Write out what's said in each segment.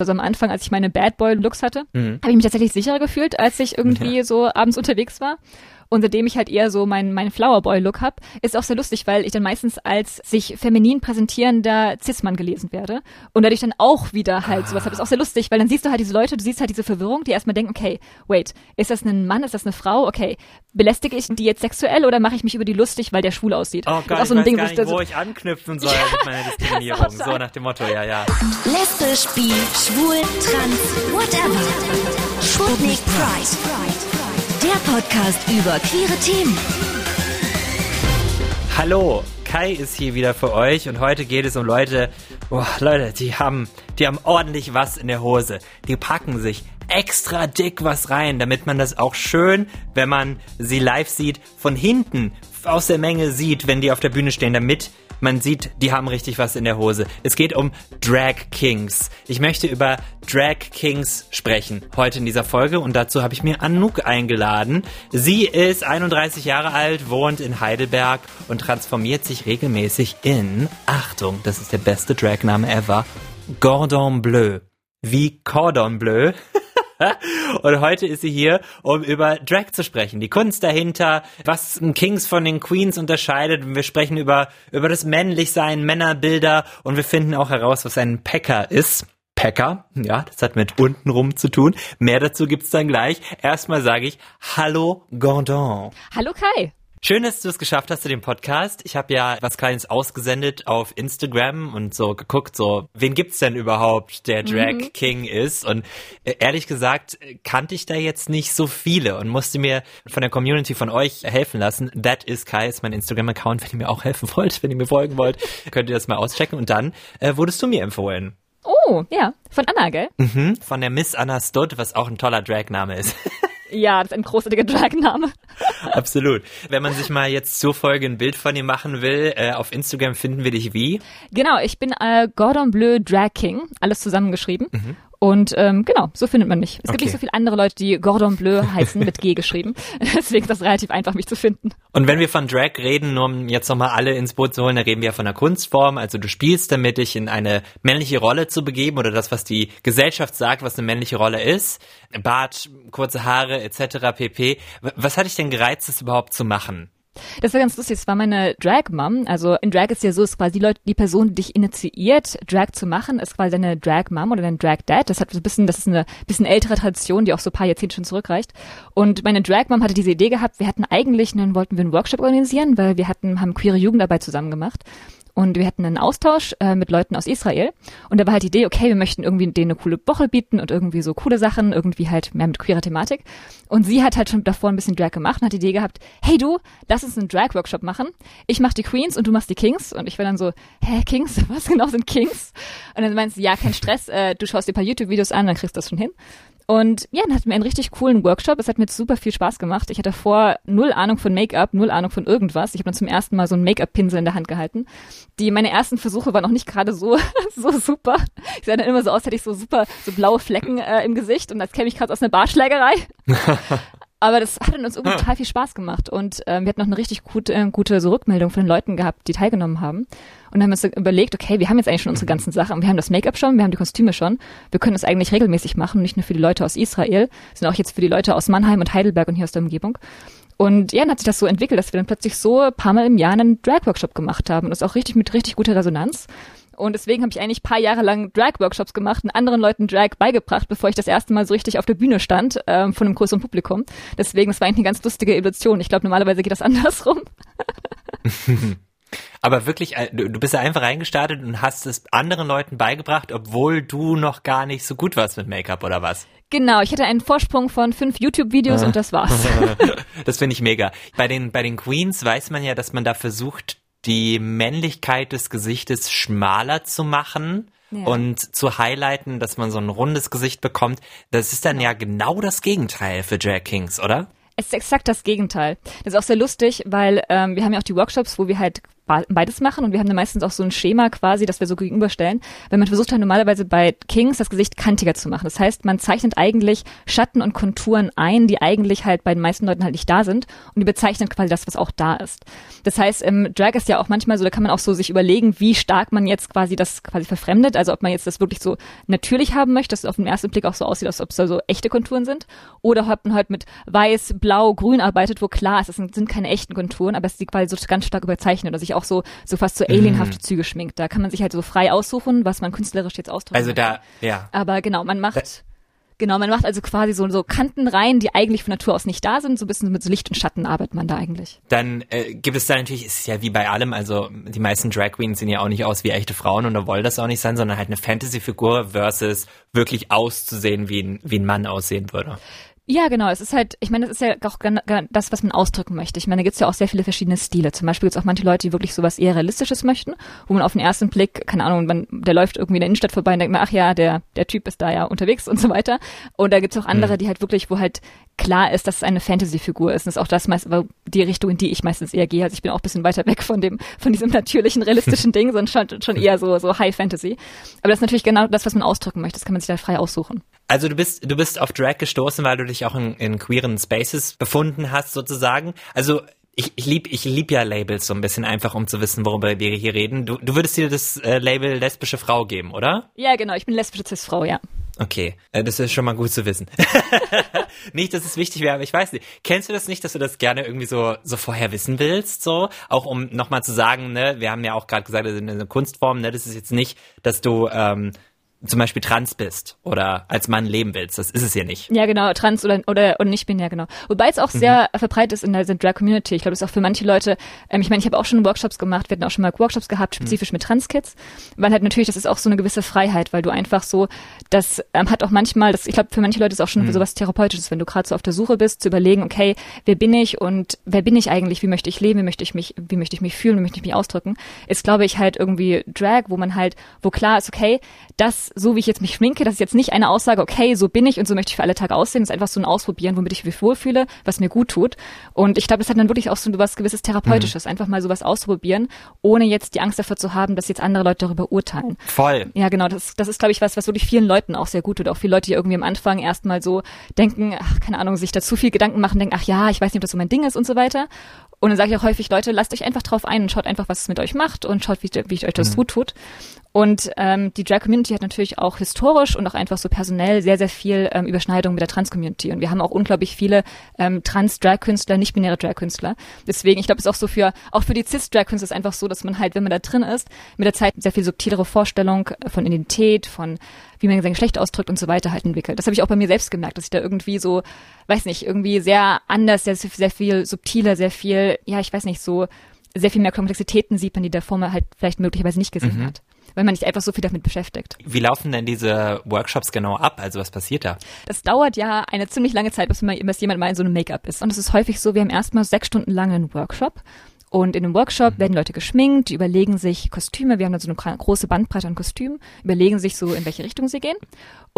Also am Anfang, als ich meine Bad Boy Looks hatte, mhm. habe ich mich tatsächlich sicherer gefühlt, als ich irgendwie ja. so abends unterwegs war. Und seitdem ich halt eher so meinen mein Flowerboy-Look hab, ist auch sehr lustig, weil ich dann meistens als sich feminin präsentierender Cis-Mann gelesen werde. Und dadurch dann auch wieder halt ah. sowas habe. Ist auch sehr lustig, weil dann siehst du halt diese Leute, du siehst halt diese Verwirrung, die erstmal denken, okay, wait, ist das ein Mann, ist das eine Frau? Okay, belästige ich die jetzt sexuell oder mache ich mich über die lustig, weil der schwul aussieht? Oh Gott, so ich weiß Ding, gar nicht, wo ich anknüpfen soll mit meiner Diskriminierung. So nach dem Motto, ja, ja. Lesbisch, bi, schwul, trans, whatever. Sputnik Pride. Der Podcast über queere Themen. Hallo, Kai ist hier wieder für euch und heute geht es um Leute, oh, Leute, die haben, die haben ordentlich was in der Hose. Die packen sich extra dick was rein, damit man das auch schön, wenn man sie live sieht, von hinten aus der Menge sieht, wenn die auf der Bühne stehen, damit man sieht, die haben richtig was in der Hose. Es geht um Drag Kings. Ich möchte über Drag Kings sprechen heute in dieser Folge und dazu habe ich mir Anouk eingeladen. Sie ist 31 Jahre alt, wohnt in Heidelberg und transformiert sich regelmäßig in, Achtung, das ist der beste Dragname ever, Gordon Bleu. Wie Cordon Bleu. Und heute ist sie hier, um über Drag zu sprechen. Die Kunst dahinter, was Kings von den Queens unterscheidet. Wir sprechen über, über das Männlichsein, Männerbilder und wir finden auch heraus, was ein Packer ist. Packer, ja, das hat mit untenrum zu tun. Mehr dazu gibt's dann gleich. Erstmal sage ich Hallo Gordon. Hallo Kai. Schön, dass du es geschafft hast zu dem Podcast. Ich habe ja was Kleines ausgesendet auf Instagram und so geguckt, so, wen gibt's denn überhaupt, der Drag mhm. King ist? Und äh, ehrlich gesagt, kannte ich da jetzt nicht so viele und musste mir von der Community von euch helfen lassen. That is Kai ist mein Instagram-Account. Wenn ihr mir auch helfen wollt, wenn ihr mir folgen wollt, könnt ihr das mal auschecken. Und dann äh, wurdest du mir empfohlen. Oh, ja, von Anna, gell? Mhm, von der Miss Anna Stud, was auch ein toller Drag-Name ist. Ja, das ist ein großartiger Drag-Name. Absolut. Wenn man sich mal jetzt zur Folge ein Bild von dir machen will, äh, auf Instagram finden wir dich wie? Genau, ich bin äh, Gordon Bleu Drag King, alles zusammengeschrieben. Mhm. Und ähm, genau, so findet man mich. Es gibt nicht so viele andere Leute, die Gordon Bleu heißen, mit G geschrieben. Deswegen ist das relativ einfach, mich zu finden. Und wenn wir von Drag reden, nur um jetzt nochmal alle ins Boot zu holen, dann reden wir von einer Kunstform. Also du spielst damit, dich in eine männliche Rolle zu begeben oder das, was die Gesellschaft sagt, was eine männliche Rolle ist. Bart, kurze Haare etc. pp. Was hat dich denn gereizt, das überhaupt zu machen? Das war ganz lustig. Das war meine Drag-Mom. Also in Drag ist ja so, ist quasi die Leute, die Person, die dich initiiert, Drag zu machen, ist quasi deine Drag-Mom oder dein Drag-Dad. Das hat so ein bisschen, das ist eine bisschen ältere Tradition, die auch so ein paar Jahrzehnte schon zurückreicht. Und meine Drag-Mom hatte diese Idee gehabt, wir hatten eigentlich, dann wollten wir einen Workshop organisieren, weil wir hatten, haben queere Jugendarbeit zusammen gemacht. Und wir hatten einen Austausch äh, mit Leuten aus Israel. Und da war halt die Idee, okay, wir möchten irgendwie denen eine coole Woche bieten und irgendwie so coole Sachen, irgendwie halt mehr mit queerer Thematik. Und sie hat halt schon davor ein bisschen Drag gemacht und hat die Idee gehabt, hey du, lass uns einen Drag-Workshop machen. Ich mach die Queens und du machst die Kings. Und ich war dann so, hä, Kings? Was genau sind Kings? Und dann meinst du, ja, kein Stress, äh, du schaust dir ein paar YouTube-Videos an, dann kriegst du das schon hin. Und ja, dann hatten wir einen richtig coolen Workshop. Es hat mir super viel Spaß gemacht. Ich hatte vor null Ahnung von Make-up, null Ahnung von irgendwas. Ich habe dann zum ersten Mal so einen Make-up-Pinsel in der Hand gehalten. Die meine ersten Versuche waren noch nicht gerade so so super. Ich sah dann immer so aus, hätte ich so super so blaue Flecken äh, im Gesicht und als käme ich gerade aus einer Barschlägerei. Aber das hat uns irgendwie total viel Spaß gemacht und ähm, wir hatten noch eine richtig gute, äh, gute so Rückmeldung von den Leuten gehabt, die teilgenommen haben. Und haben uns überlegt, okay, wir haben jetzt eigentlich schon unsere mhm. ganzen Sachen. Wir haben das Make-up schon, wir haben die Kostüme schon. Wir können das eigentlich regelmäßig machen, nicht nur für die Leute aus Israel, sondern auch jetzt für die Leute aus Mannheim und Heidelberg und hier aus der Umgebung. Und ja, dann hat sich das so entwickelt, dass wir dann plötzlich so ein paar Mal im Jahr einen Drag-Workshop gemacht haben und das auch richtig mit richtig guter Resonanz. Und deswegen habe ich eigentlich paar Jahre lang Drag-Workshops gemacht und anderen Leuten Drag beigebracht, bevor ich das erste Mal so richtig auf der Bühne stand, ähm, von einem größeren Publikum. Deswegen, das war eigentlich eine ganz lustige Evolution. Ich glaube, normalerweise geht das andersrum. Aber wirklich, äh, du bist ja einfach reingestartet und hast es anderen Leuten beigebracht, obwohl du noch gar nicht so gut warst mit Make-up oder was? Genau, ich hatte einen Vorsprung von fünf YouTube-Videos und das war's. das finde ich mega. Bei den, bei den Queens weiß man ja, dass man da versucht, die Männlichkeit des Gesichtes schmaler zu machen. Ja. und zu highlighten, dass man so ein rundes Gesicht bekommt, das ist dann ja, ja genau das Gegenteil für Drag Kings, oder? Es ist exakt das Gegenteil. Das ist auch sehr lustig, weil ähm, wir haben ja auch die Workshops, wo wir halt beides machen und wir haben dann meistens auch so ein Schema quasi, das wir so gegenüberstellen, weil man versucht halt normalerweise bei Kings das Gesicht kantiger zu machen. Das heißt, man zeichnet eigentlich Schatten und Konturen ein, die eigentlich halt bei den meisten Leuten halt nicht da sind und die bezeichnen quasi das, was auch da ist. Das heißt, im Drag ist ja auch manchmal so, da kann man auch so sich überlegen, wie stark man jetzt quasi das quasi verfremdet, also ob man jetzt das wirklich so natürlich haben möchte, dass es auf den ersten Blick auch so aussieht, als ob es da so echte Konturen sind oder ob man halt mit weiß, blau, grün arbeitet, wo klar ist, es sind keine echten Konturen, aber es ist quasi so ganz stark überzeichnet oder sich auch so, so fast so alienhafte mhm. Züge schminkt. Da kann man sich halt so frei aussuchen, was man künstlerisch jetzt ausdrücken Also da, ja. Aber genau, man macht, genau, man macht also quasi so, so Kanten rein, die eigentlich von Natur aus nicht da sind. So ein bisschen mit so Licht und Schatten arbeitet man da eigentlich. Dann äh, gibt es da natürlich, ist ja wie bei allem, also die meisten Drag Queens sehen ja auch nicht aus wie echte Frauen und da wollen das auch nicht sein, sondern halt eine Fantasy-Figur versus wirklich auszusehen, wie ein, wie ein Mann aussehen würde. Ja, genau. Es ist halt, ich meine, das ist ja auch das, was man ausdrücken möchte. Ich meine, da gibt's ja auch sehr viele verschiedene Stile. Zum Beispiel gibt's auch manche Leute, die wirklich sowas eher Realistisches möchten, wo man auf den ersten Blick, keine Ahnung, man, der läuft irgendwie in der Innenstadt vorbei und denkt mir, ach ja, der, der Typ ist da ja unterwegs und so weiter. Und da gibt's auch andere, mhm. die halt wirklich, wo halt klar ist, dass es eine Fantasy-Figur ist. Und das ist auch das meist, die Richtung, in die ich meistens eher gehe. Also ich bin auch ein bisschen weiter weg von dem, von diesem natürlichen, realistischen Ding, sondern schon, schon eher so, so High Fantasy. Aber das ist natürlich genau das, was man ausdrücken möchte. Das kann man sich da frei aussuchen. Also du bist, du bist auf Drag gestoßen, weil du dich auch in, in queeren Spaces befunden hast, sozusagen. Also ich, ich lieb, ich lieb ja Labels so ein bisschen einfach, um zu wissen, worüber wir hier reden. Du, du würdest dir das äh, Label lesbische Frau geben, oder? Ja, genau. Ich bin lesbische Cis-Frau, ja. Okay, äh, das ist schon mal gut zu wissen. nicht, dass es wichtig wäre, aber ich weiß nicht. Kennst du das nicht, dass du das gerne irgendwie so so vorher wissen willst, so auch um nochmal zu sagen, ne? Wir haben ja auch gerade gesagt, das ist eine Kunstform, ne? Das ist jetzt nicht, dass du ähm, zum Beispiel trans bist oder als Mann leben willst. Das ist es ja nicht. Ja, genau, trans oder oder und nicht bin ja genau. Wobei es auch mhm. sehr verbreitet ist in der Drag Community. Ich glaube, es ist auch für manche Leute. Ähm, ich meine, ich habe auch schon Workshops gemacht. Wir hatten auch schon mal Workshops gehabt, mhm. spezifisch mhm. mit Trans-Kids, weil halt natürlich das ist auch so eine gewisse Freiheit, weil du einfach so, das ähm, hat auch manchmal, das ich glaube, für manche Leute ist auch schon mhm. so was therapeutisches, wenn du gerade so auf der Suche bist, zu überlegen, okay, wer bin ich und wer bin ich eigentlich? Wie möchte ich leben? Wie möchte ich mich? Wie möchte ich mich fühlen? Wie möchte ich mich ausdrücken? Ist, glaube ich, halt irgendwie Drag, wo man halt, wo klar ist, okay, das so wie ich jetzt mich schminke schminke, das ist jetzt nicht eine Aussage, okay, so bin ich und so möchte ich für alle Tage aussehen. Das ist einfach so ein Ausprobieren, womit ich mich wohlfühle, was mir gut tut. Und ich glaube, das hat dann wirklich auch so was gewisses Therapeutisches, mhm. einfach mal sowas auszuprobieren, ohne jetzt die Angst dafür zu haben, dass jetzt andere Leute darüber urteilen. Voll. Ja, genau. Das, das ist, glaube ich, was, was wirklich vielen Leuten auch sehr gut tut. Auch viele Leute, die irgendwie am Anfang erstmal so denken, ach, keine Ahnung, sich da zu viel Gedanken machen, denken, ach ja, ich weiß nicht, ob das so mein Ding ist und so weiter. Und dann sage ich auch häufig, Leute, lasst euch einfach drauf ein und schaut einfach, was es mit euch macht und schaut, wie, wie euch das mhm. gut tut. Und ähm, die Drag-Community hat natürlich auch historisch und auch einfach so personell sehr, sehr viel ähm, Überschneidung mit der Trans-Community. Und wir haben auch unglaublich viele ähm, Trans-Drag-Künstler, nicht-binäre Drag-Künstler. Deswegen, ich glaube, es ist auch so für, auch für die Cis-Drag-Künstler ist einfach so, dass man halt, wenn man da drin ist, mit der Zeit sehr viel subtilere Vorstellung von Identität, von wie man sein Geschlecht ausdrückt und so weiter halt entwickelt. Das habe ich auch bei mir selbst gemerkt, dass ich da irgendwie so, weiß nicht, irgendwie sehr anders, sehr, sehr viel subtiler, sehr viel, ja, ich weiß nicht, so sehr viel mehr Komplexitäten sieht man, die der Former halt vielleicht möglicherweise nicht gesehen mhm. hat weil man nicht einfach so viel damit beschäftigt. Wie laufen denn diese Workshops genau ab? Also was passiert da? Das dauert ja eine ziemlich lange Zeit, bis, man, bis jemand mal in so einem Make-up ist. Und es ist häufig so, wir haben erstmal sechs Stunden lang einen Workshop und in dem Workshop mhm. werden Leute geschminkt, die überlegen sich Kostüme, wir haben dann so eine große Bandbreite an Kostümen, überlegen sich so, in welche Richtung sie gehen.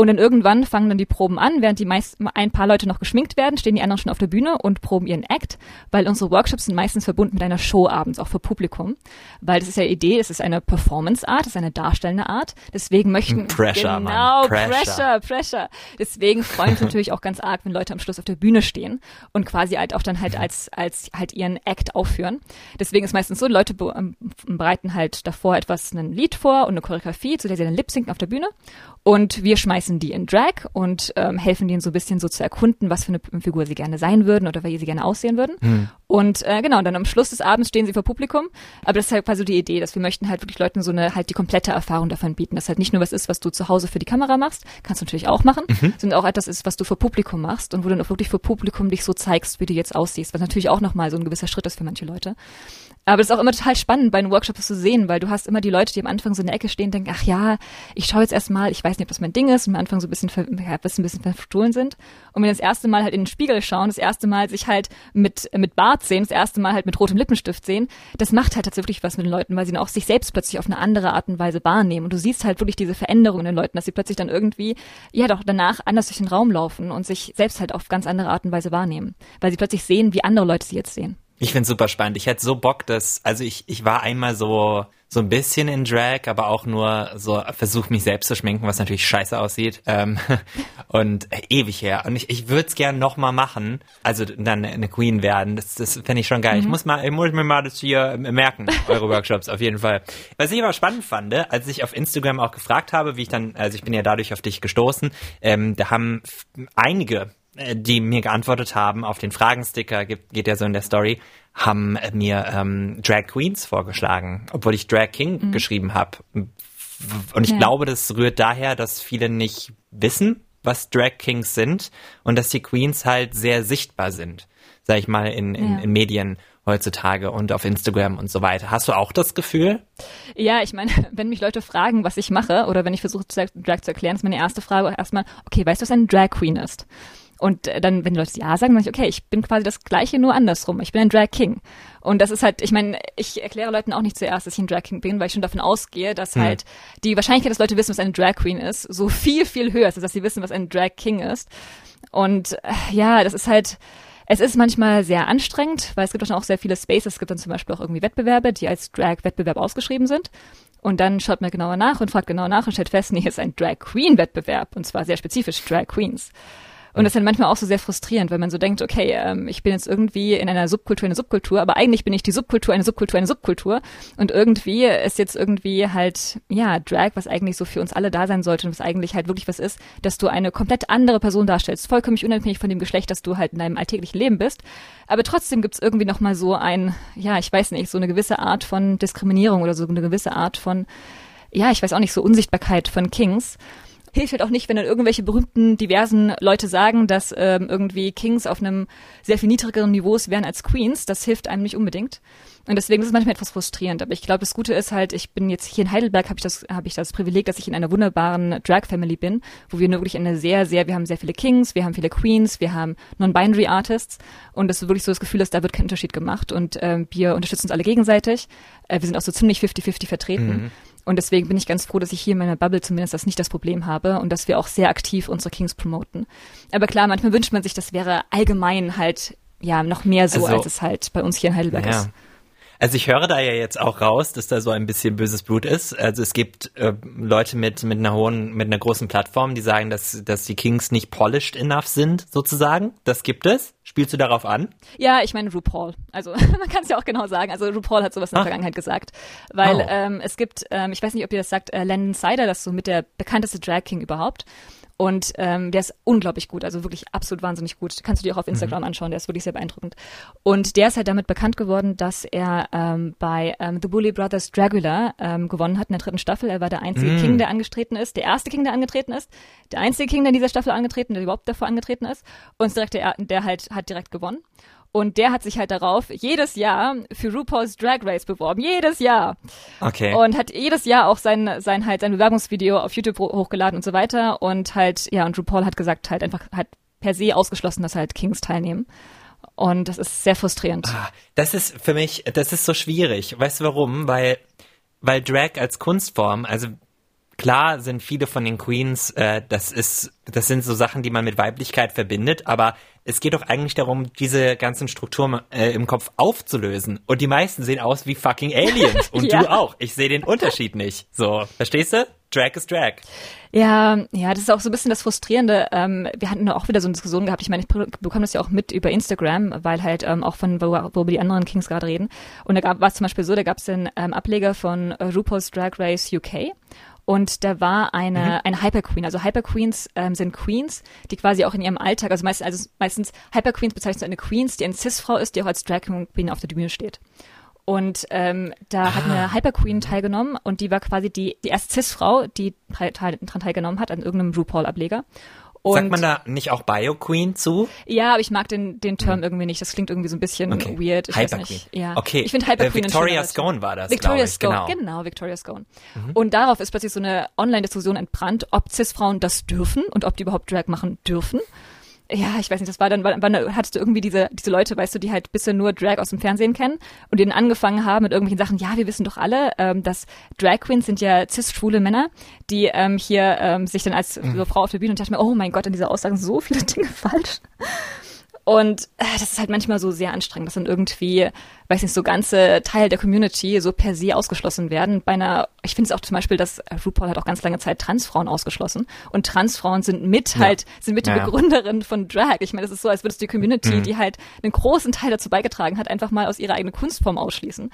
Und dann irgendwann fangen dann die Proben an, während die meist, ein paar Leute noch geschminkt werden, stehen die anderen schon auf der Bühne und proben ihren Act, weil unsere Workshops sind meistens verbunden mit einer Show abends, auch für Publikum. Weil das ist ja die Idee, es ist eine Performance-Art, es ist eine darstellende Art. Deswegen möchten... Pressure, genau, Mann. Pressure. Pressure, Pressure. Deswegen freuen uns natürlich auch ganz arg, wenn Leute am Schluss auf der Bühne stehen und quasi halt auch dann halt als, als halt ihren Act aufführen. Deswegen ist meistens so, Leute ähm, bereiten halt davor etwas, ein Lied vor und eine Choreografie, zu der sie dann lip auf der Bühne. Und wir schmeißen die in Drag und ähm, helfen denen so ein bisschen so zu erkunden, was für eine Figur sie gerne sein würden oder wie sie gerne aussehen würden. Mhm. Und äh, genau, dann am Schluss des Abends stehen sie vor Publikum. Aber das ist halt quasi die Idee, dass wir möchten halt wirklich Leuten so eine halt die komplette Erfahrung davon bieten. Dass halt nicht nur was ist, was du zu Hause für die Kamera machst, kannst du natürlich auch machen, mhm. sondern auch etwas ist, was du für Publikum machst und wo du dann auch wirklich für Publikum dich so zeigst, wie du jetzt aussiehst, was natürlich auch nochmal so ein gewisser Schritt ist für manche Leute. Aber das ist auch immer total spannend, bei einem Workshop das zu sehen, weil du hast immer die Leute, die am Anfang so in der Ecke stehen, denken, ach ja, ich schaue jetzt erstmal, ich weiß nicht, ob das mein Ding ist, und am Anfang so ein bisschen, ja, ein bisschen verstohlen sind. Und wenn das erste Mal halt in den Spiegel schauen, das erste Mal sich halt mit, mit Bart sehen, das erste Mal halt mit rotem Lippenstift sehen, das macht halt tatsächlich was mit den Leuten, weil sie dann auch sich selbst plötzlich auf eine andere Art und Weise wahrnehmen. Und du siehst halt wirklich diese Veränderung in den Leuten, dass sie plötzlich dann irgendwie, ja doch, danach anders durch den Raum laufen und sich selbst halt auf ganz andere Art und Weise wahrnehmen. Weil sie plötzlich sehen, wie andere Leute sie jetzt sehen. Ich find's super spannend. Ich hätte so Bock, dass, also ich, ich war einmal so, so ein bisschen in Drag, aber auch nur so versucht mich selbst zu schminken, was natürlich scheiße aussieht. Ähm, und ewig her. Und ich, ich würde es gern nochmal machen. Also dann eine Queen werden. Das, das fände ich schon geil. Mhm. Ich muss mal, ich muss mir mal das hier merken, eure Workshops, auf jeden Fall. Was ich aber spannend fand, als ich auf Instagram auch gefragt habe, wie ich dann, also ich bin ja dadurch auf dich gestoßen, ähm, da haben einige die mir geantwortet haben auf den Fragensticker, geht, ja so in der Story, haben mir ähm, Drag Queens vorgeschlagen, obwohl ich Drag King mhm. geschrieben habe. Und ich ja. glaube, das rührt daher, dass viele nicht wissen, was Drag Kings sind und dass die Queens halt sehr sichtbar sind, sag ich mal, in, in, ja. in Medien heutzutage und auf Instagram und so weiter. Hast du auch das Gefühl? Ja, ich meine, wenn mich Leute fragen, was ich mache oder wenn ich versuche, Drag zu erklären, ist meine erste Frage erstmal, okay, weißt du, was eine Drag Queen ist? Und äh, dann, wenn die Leute ja sagen, dann sage ich, okay, ich bin quasi das Gleiche, nur andersrum. Ich bin ein Drag King. Und das ist halt, ich meine, ich erkläre Leuten auch nicht zuerst, dass ich ein Drag King bin, weil ich schon davon ausgehe, dass hm. halt die Wahrscheinlichkeit, dass Leute wissen, was eine Drag Queen ist, so viel, viel höher ist, als dass sie wissen, was ein Drag King ist. Und äh, ja, das ist halt, es ist manchmal sehr anstrengend, weil es gibt auch sehr viele Spaces. Es gibt dann zum Beispiel auch irgendwie Wettbewerbe, die als Drag-Wettbewerb ausgeschrieben sind. Und dann schaut man genauer nach und fragt genauer nach und stellt fest, nee, hier ist ein Drag Queen Wettbewerb. Und zwar sehr spezifisch Drag Queens. Und das ist dann manchmal auch so sehr frustrierend, weil man so denkt, okay, ähm, ich bin jetzt irgendwie in einer Subkultur eine Subkultur, aber eigentlich bin ich die Subkultur eine Subkultur eine Subkultur. Und irgendwie ist jetzt irgendwie halt, ja, Drag, was eigentlich so für uns alle da sein sollte und was eigentlich halt wirklich was ist, dass du eine komplett andere Person darstellst, vollkommen unabhängig von dem Geschlecht, das du halt in deinem alltäglichen Leben bist. Aber trotzdem gibt's irgendwie nochmal so ein, ja, ich weiß nicht, so eine gewisse Art von Diskriminierung oder so eine gewisse Art von, ja, ich weiß auch nicht, so Unsichtbarkeit von Kings hilft halt auch nicht, wenn dann irgendwelche berühmten, diversen Leute sagen, dass ähm, irgendwie Kings auf einem sehr viel niedrigeren Niveau wären als Queens. Das hilft einem nicht unbedingt. Und deswegen ist es manchmal etwas frustrierend. Aber ich glaube, das Gute ist halt, ich bin jetzt hier in Heidelberg, habe ich das, habe ich das Privileg, dass ich in einer wunderbaren Drag-Family bin, wo wir wirklich eine sehr, sehr, wir haben sehr viele Kings, wir haben viele Queens, wir haben Non-Binary Artists und das ist wirklich so das Gefühl, dass da wird kein Unterschied gemacht und äh, wir unterstützen uns alle gegenseitig. Äh, wir sind auch so ziemlich 50-50 vertreten. Mhm. Und deswegen bin ich ganz froh, dass ich hier in meiner Bubble zumindest das nicht das Problem habe und dass wir auch sehr aktiv unsere Kings promoten. Aber klar, manchmal wünscht man sich, das wäre allgemein halt ja noch mehr so, also, als es halt bei uns hier in Heidelberg ja. ist. Also ich höre da ja jetzt auch raus, dass da so ein bisschen böses Blut ist. Also es gibt äh, Leute mit mit einer hohen, mit einer großen Plattform, die sagen, dass dass die Kings nicht polished enough sind, sozusagen. Das gibt es. Spielst du darauf an? Ja, ich meine RuPaul. Also man kann es ja auch genau sagen. Also RuPaul hat sowas in der Ach. Vergangenheit gesagt, weil oh. ähm, es gibt, ähm, ich weiß nicht, ob ihr das sagt, äh, Landon Sider, das ist so mit der bekannteste Drag King überhaupt. Und ähm, der ist unglaublich gut, also wirklich absolut wahnsinnig gut. Kannst du dir auch auf Instagram mhm. anschauen, der ist wirklich sehr beeindruckend. Und der ist halt damit bekannt geworden, dass er ähm, bei ähm, The Bully Brothers Dragula ähm, gewonnen hat in der dritten Staffel. Er war der einzige mhm. King, der angetreten ist, der erste King, der angetreten ist, der einzige King, der in dieser Staffel angetreten, der überhaupt davor angetreten ist. Und direkt der, der halt hat direkt gewonnen. Und der hat sich halt darauf jedes Jahr für RuPaul's Drag Race beworben. Jedes Jahr. Okay. Und hat jedes Jahr auch sein, sein halt sein Bewerbungsvideo auf YouTube hochgeladen und so weiter. Und halt, ja, und RuPaul hat gesagt, halt einfach, hat per se ausgeschlossen, dass halt Kings teilnehmen. Und das ist sehr frustrierend. Ah, das ist für mich, das ist so schwierig. Weißt du warum? Weil, weil Drag als Kunstform, also klar sind viele von den Queens, äh, das ist, das sind so Sachen, die man mit Weiblichkeit verbindet, aber es geht doch eigentlich darum, diese ganzen Strukturen äh, im Kopf aufzulösen. Und die meisten sehen aus wie fucking Aliens. Und ja. du auch. Ich sehe den Unterschied nicht. So, verstehst du? Drag ist Drag. Ja, ja, das ist auch so ein bisschen das Frustrierende. Ähm, wir hatten auch wieder so eine Diskussion gehabt. Ich meine, ich bekomme das ja auch mit über Instagram, weil halt ähm, auch von, wo, wo die anderen Kings gerade reden. Und da war es zum Beispiel so, da gab es den ähm, Ableger von RuPaul's Drag Race UK. Und da war eine, mhm. eine Hyperqueen. Also Hyperqueens ähm, sind Queens, die quasi auch in ihrem Alltag, also, meist, also meistens Hyperqueens bezeichnet eine Queens, die eine Cis-Frau ist, die auch als Drag Queen auf der Bühne steht. Und ähm, da ah. hat eine ah. Hyperqueen teilgenommen und die war quasi die, die erste Cis-Frau, die daran teilgenommen hat an irgendeinem RuPaul-Ableger. Und Sagt man da nicht auch Bio Queen zu? Ja, aber ich mag den, den Term hm. irgendwie nicht. Das klingt irgendwie so ein bisschen okay. weird. Ich Hyper weiß nicht. Ja. Okay. Ich finde Hyper äh, Queen Victoria Scone war das. Victoria Scone, genau. genau, Victoria Scone. Mhm. Und darauf ist plötzlich so eine Online-Diskussion entbrannt, ob Cis-Frauen das dürfen und ob die überhaupt Drag machen dürfen ja, ich weiß nicht, das war dann, wann, wann hattest du irgendwie diese, diese Leute, weißt du, die halt bisher nur Drag aus dem Fernsehen kennen und die dann angefangen haben mit irgendwelchen Sachen, ja, wir wissen doch alle, ähm, dass Drag Queens sind ja cis-schwule Männer, die ähm, hier ähm, sich dann als mhm. so Frau auf der Bühne und dachte mir, oh mein Gott, an dieser Aussage so viele Dinge falsch. Und äh, das ist halt manchmal so sehr anstrengend, dass dann irgendwie, weiß nicht, so ganze Teil der Community so per se ausgeschlossen werden. Bei einer, ich finde es auch zum Beispiel, dass RuPaul hat auch ganz lange Zeit Transfrauen ausgeschlossen. Und Transfrauen sind mit ja. halt, sind mit die ja. Begründerin von Drag. Ich meine, das ist so, als würdest du die Community, mhm. die halt einen großen Teil dazu beigetragen hat, einfach mal aus ihrer eigenen Kunstform ausschließen.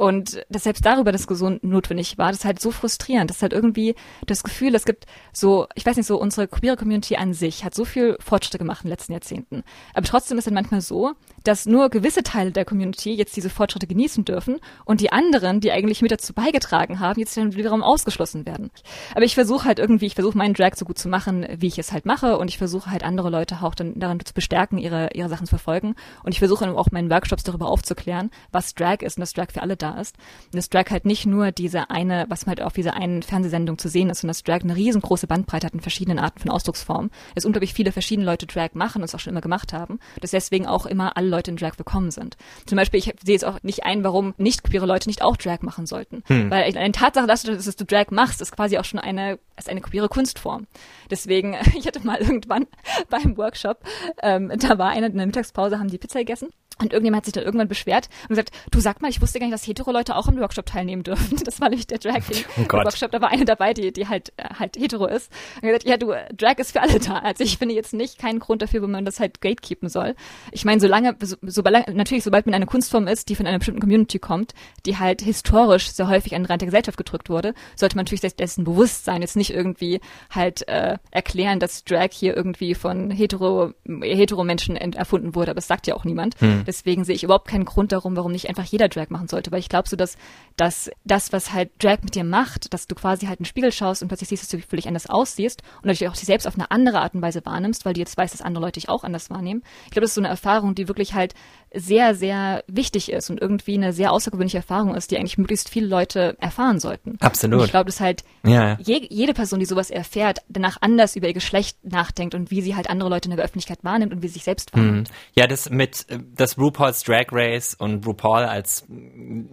Und dass selbst darüber Diskussion notwendig war, das ist halt so frustrierend. Das ist halt irgendwie das Gefühl, es gibt so, ich weiß nicht, so unsere queere Community an sich hat so viel Fortschritte gemacht in den letzten Jahrzehnten. Aber trotzdem ist es manchmal so, dass nur gewisse Teile der Community jetzt diese Fortschritte genießen dürfen und die anderen, die eigentlich mit dazu beigetragen haben, jetzt dann wiederum ausgeschlossen werden. Aber ich versuche halt irgendwie, ich versuche meinen Drag so gut zu machen, wie ich es halt mache und ich versuche halt andere Leute auch dann daran zu bestärken, ihre, ihre Sachen zu verfolgen und ich versuche auch meinen Workshops darüber aufzuklären, was Drag ist und dass Drag für alle da ist. Und dass Drag halt nicht nur diese eine, was halt auf dieser einen Fernsehsendung zu sehen ist, sondern dass Drag eine riesengroße Bandbreite hat in verschiedenen Arten von Ausdrucksformen. Es unglaublich viele verschiedene Leute Drag machen und es auch schon immer gemacht haben. Dass deswegen auch immer alle Leute in Drag willkommen sind. Zum Beispiel, ich sehe jetzt auch nicht ein, warum nicht queere Leute nicht auch Drag machen sollten. Hm. Weil eine Tatsache, dass du, dass du Drag machst, ist quasi auch schon eine, ist eine queere Kunstform. Deswegen, ich hatte mal irgendwann beim Workshop, ähm, da war einer in der Mittagspause, haben die Pizza gegessen und irgendjemand hat sich dann irgendwann beschwert und gesagt, du sag mal, ich wusste gar nicht, dass hetero-Leute auch am Workshop teilnehmen dürfen. Das war nämlich der Drag King oh Workshop. Da war eine dabei, die, die halt, äh, halt hetero ist. Und gesagt, ja, du, Drag ist für alle da. Also ich finde jetzt nicht keinen Grund dafür, wo man das halt gatekeepen soll. Ich meine, solange, so, so, natürlich, sobald man eine Kunstform ist, die von einer bestimmten Community kommt, die halt historisch sehr häufig an den Rand der Gesellschaft gedrückt wurde, sollte man natürlich dessen bewusst sein, jetzt nicht irgendwie halt äh, erklären, dass Drag hier irgendwie von hetero, hetero Menschen erfunden wurde. Aber das sagt ja auch niemand. Hm. Deswegen sehe ich überhaupt keinen Grund darum, warum nicht einfach jeder Drag machen sollte. Weil ich glaube so, dass, dass das, was halt Drag mit dir macht, dass du quasi halt in den Spiegel schaust und plötzlich siehst, dass du völlig anders aussiehst und natürlich auch dich selbst auf eine andere Art und Weise wahrnimmst, weil du jetzt weißt, dass andere Leute dich auch anders wahrnehmen. Ich glaube, das ist so eine Erfahrung, die wirklich halt sehr, sehr wichtig ist und irgendwie eine sehr außergewöhnliche Erfahrung ist, die eigentlich möglichst viele Leute erfahren sollten. Absolut. Und ich glaube, dass halt ja, ja. Je, jede Person, die sowas erfährt, danach anders über ihr Geschlecht nachdenkt und wie sie halt andere Leute in der Öffentlichkeit wahrnimmt und wie sie sich selbst wahrnimmt. Hm. Ja, das mit das RuPaul's Drag Race und RuPaul als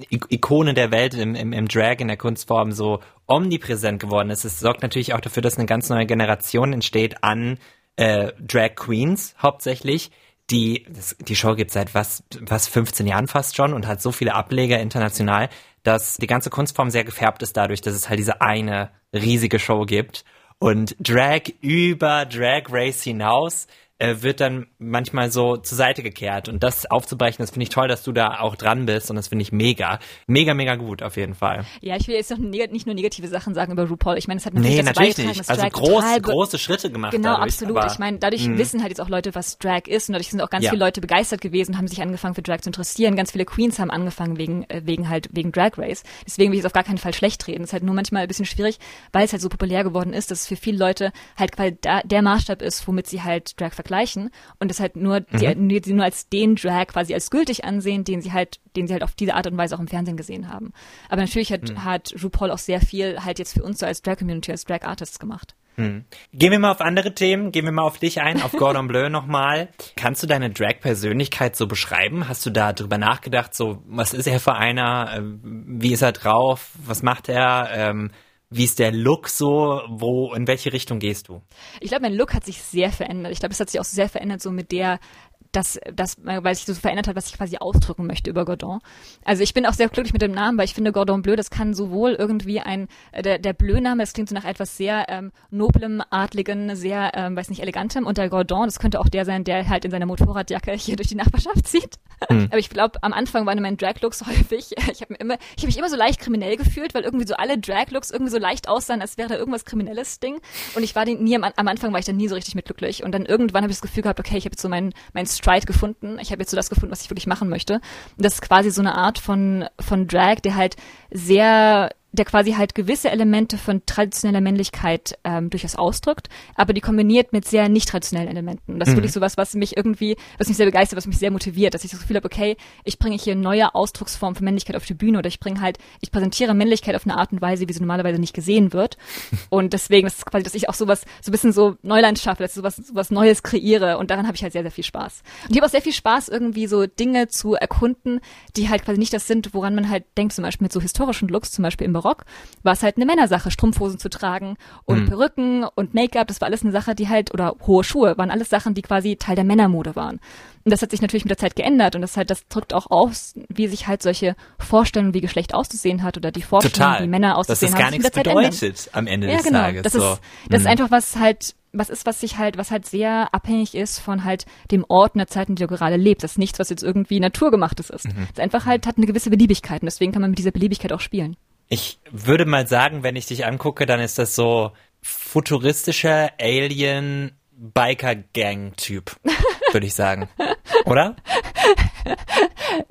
Ikone der Welt im, im, im Drag in der Kunstform so omnipräsent geworden ist. Es sorgt natürlich auch dafür, dass eine ganz neue Generation entsteht an äh, Drag Queens hauptsächlich, die, die Show gibt seit was, was 15 Jahren fast schon und hat so viele Ableger international, dass die ganze Kunstform sehr gefärbt ist dadurch, dass es halt diese eine riesige Show gibt. Und Drag über Drag Race hinaus äh, wird dann manchmal so zur Seite gekehrt. Und das aufzubrechen, das finde ich toll, dass du da auch dran bist. Und das finde ich mega, mega, mega gut auf jeden Fall. Ja, ich will jetzt noch nicht nur negative Sachen sagen über RuPaul. Ich meine, es hat natürlich, nee, natürlich nicht. Also groß, große Schritte gemacht. Genau, dadurch, absolut. ich meine, dadurch mh. wissen halt jetzt auch Leute, was Drag ist. Und dadurch sind auch ganz ja. viele Leute begeistert gewesen, haben sich angefangen für Drag zu interessieren. Ganz viele Queens haben angefangen wegen, äh, wegen halt, wegen Drag Race. Deswegen will ich jetzt auf gar keinen Fall schlecht reden. Es ist halt nur manchmal ein bisschen schwierig, weil es halt so populär geworden ist, dass es für viele Leute halt quasi da, der Maßstab ist, womit sie halt Drag vergleichen. Und das halt nur, mhm. die, die nur als den Drag quasi als gültig ansehen, den sie halt, den sie halt auf diese Art und Weise auch im Fernsehen gesehen haben. Aber natürlich hat, mhm. hat RuPaul auch sehr viel halt jetzt für uns so als Drag-Community, als Drag-Artists gemacht. Hm. Gehen wir mal auf andere Themen, gehen wir mal auf dich ein, auf Gordon Bleu nochmal. Kannst du deine Drag-Persönlichkeit so beschreiben? Hast du da drüber nachgedacht, so, was ist er für einer? Ähm, wie ist er drauf? Was macht er? Ähm, wie ist der Look so? Wo, in welche Richtung gehst du? Ich glaube, mein Look hat sich sehr verändert. Ich glaube, es hat sich auch sehr verändert so mit der das, das, weil sich so verändert hat, was ich quasi ausdrücken möchte über Gordon. Also ich bin auch sehr glücklich mit dem Namen, weil ich finde Gordon Bleu, das kann sowohl irgendwie ein, äh, der, der Bleu-Name, das klingt so nach etwas sehr ähm, noblem, adligen, sehr, ähm, weiß nicht, elegantem und der Gordon, das könnte auch der sein, der halt in seiner Motorradjacke hier durch die Nachbarschaft zieht. Mhm. Aber ich glaube, am Anfang waren meine Drag-Looks häufig, ich habe mir immer, ich habe mich immer so leicht kriminell gefühlt, weil irgendwie so alle Drag-Looks irgendwie so leicht aussahen, als wäre da irgendwas kriminelles Ding. Und ich war den nie am, am Anfang war ich dann nie so richtig mit glücklich. Und dann irgendwann habe ich das Gefühl gehabt, okay, ich habe jetzt so mein, mein Stride gefunden. Ich habe jetzt so das gefunden, was ich wirklich machen möchte. Und das ist quasi so eine Art von, von Drag, der halt sehr der quasi halt gewisse Elemente von traditioneller Männlichkeit ähm, durchaus ausdrückt, aber die kombiniert mit sehr nicht traditionellen Elementen. Das ist mhm. wirklich sowas, was mich irgendwie, was mich sehr begeistert, was mich sehr motiviert, dass ich das Gefühl habe, okay, ich bringe hier neue Ausdrucksformen von Männlichkeit auf die Bühne oder ich bringe halt, ich präsentiere Männlichkeit auf eine Art und Weise, wie sie normalerweise nicht gesehen wird. Und deswegen das ist quasi, dass ich auch sowas, so ein bisschen so Neuland schaffe, dass ich sowas, sowas Neues kreiere und daran habe ich halt sehr, sehr viel Spaß. Und ich habe auch sehr viel Spaß, irgendwie so Dinge zu erkunden, die halt quasi nicht das sind, woran man halt denkt, zum Beispiel mit so historischen Looks, zum Beispiel im Barock Rock, war es halt eine Männersache, Strumpfhosen zu tragen und Mhm. Perücken und Make-up, das war alles eine Sache, die halt, oder hohe Schuhe, waren alles Sachen, die quasi Teil der Männermode waren. Und das hat sich natürlich mit der Zeit geändert und das halt, das drückt auch aus, wie sich halt solche Vorstellungen, wie Geschlecht auszusehen hat oder die Vorstellungen, Total. wie Männer auszusehen das haben, gar sich mit nichts der Zeit ändern. bedeutet am Ende Ja, des genau. Tages. Das so. ist, das ist Mhm. einfach was halt, was ist, was sich halt, was halt sehr abhängig ist von halt dem Ort und der Zeit, in der du gerade lebst. Das ist nichts, was jetzt irgendwie naturgemachtes ist. Mhm. Es ist einfach halt, hat eine gewisse Beliebigkeit und deswegen kann man mit dieser Beliebigkeit auch spielen. Ich würde mal sagen, wenn ich dich angucke, dann ist das so futuristischer Alien Biker Gang Typ, würde ich sagen. Oder?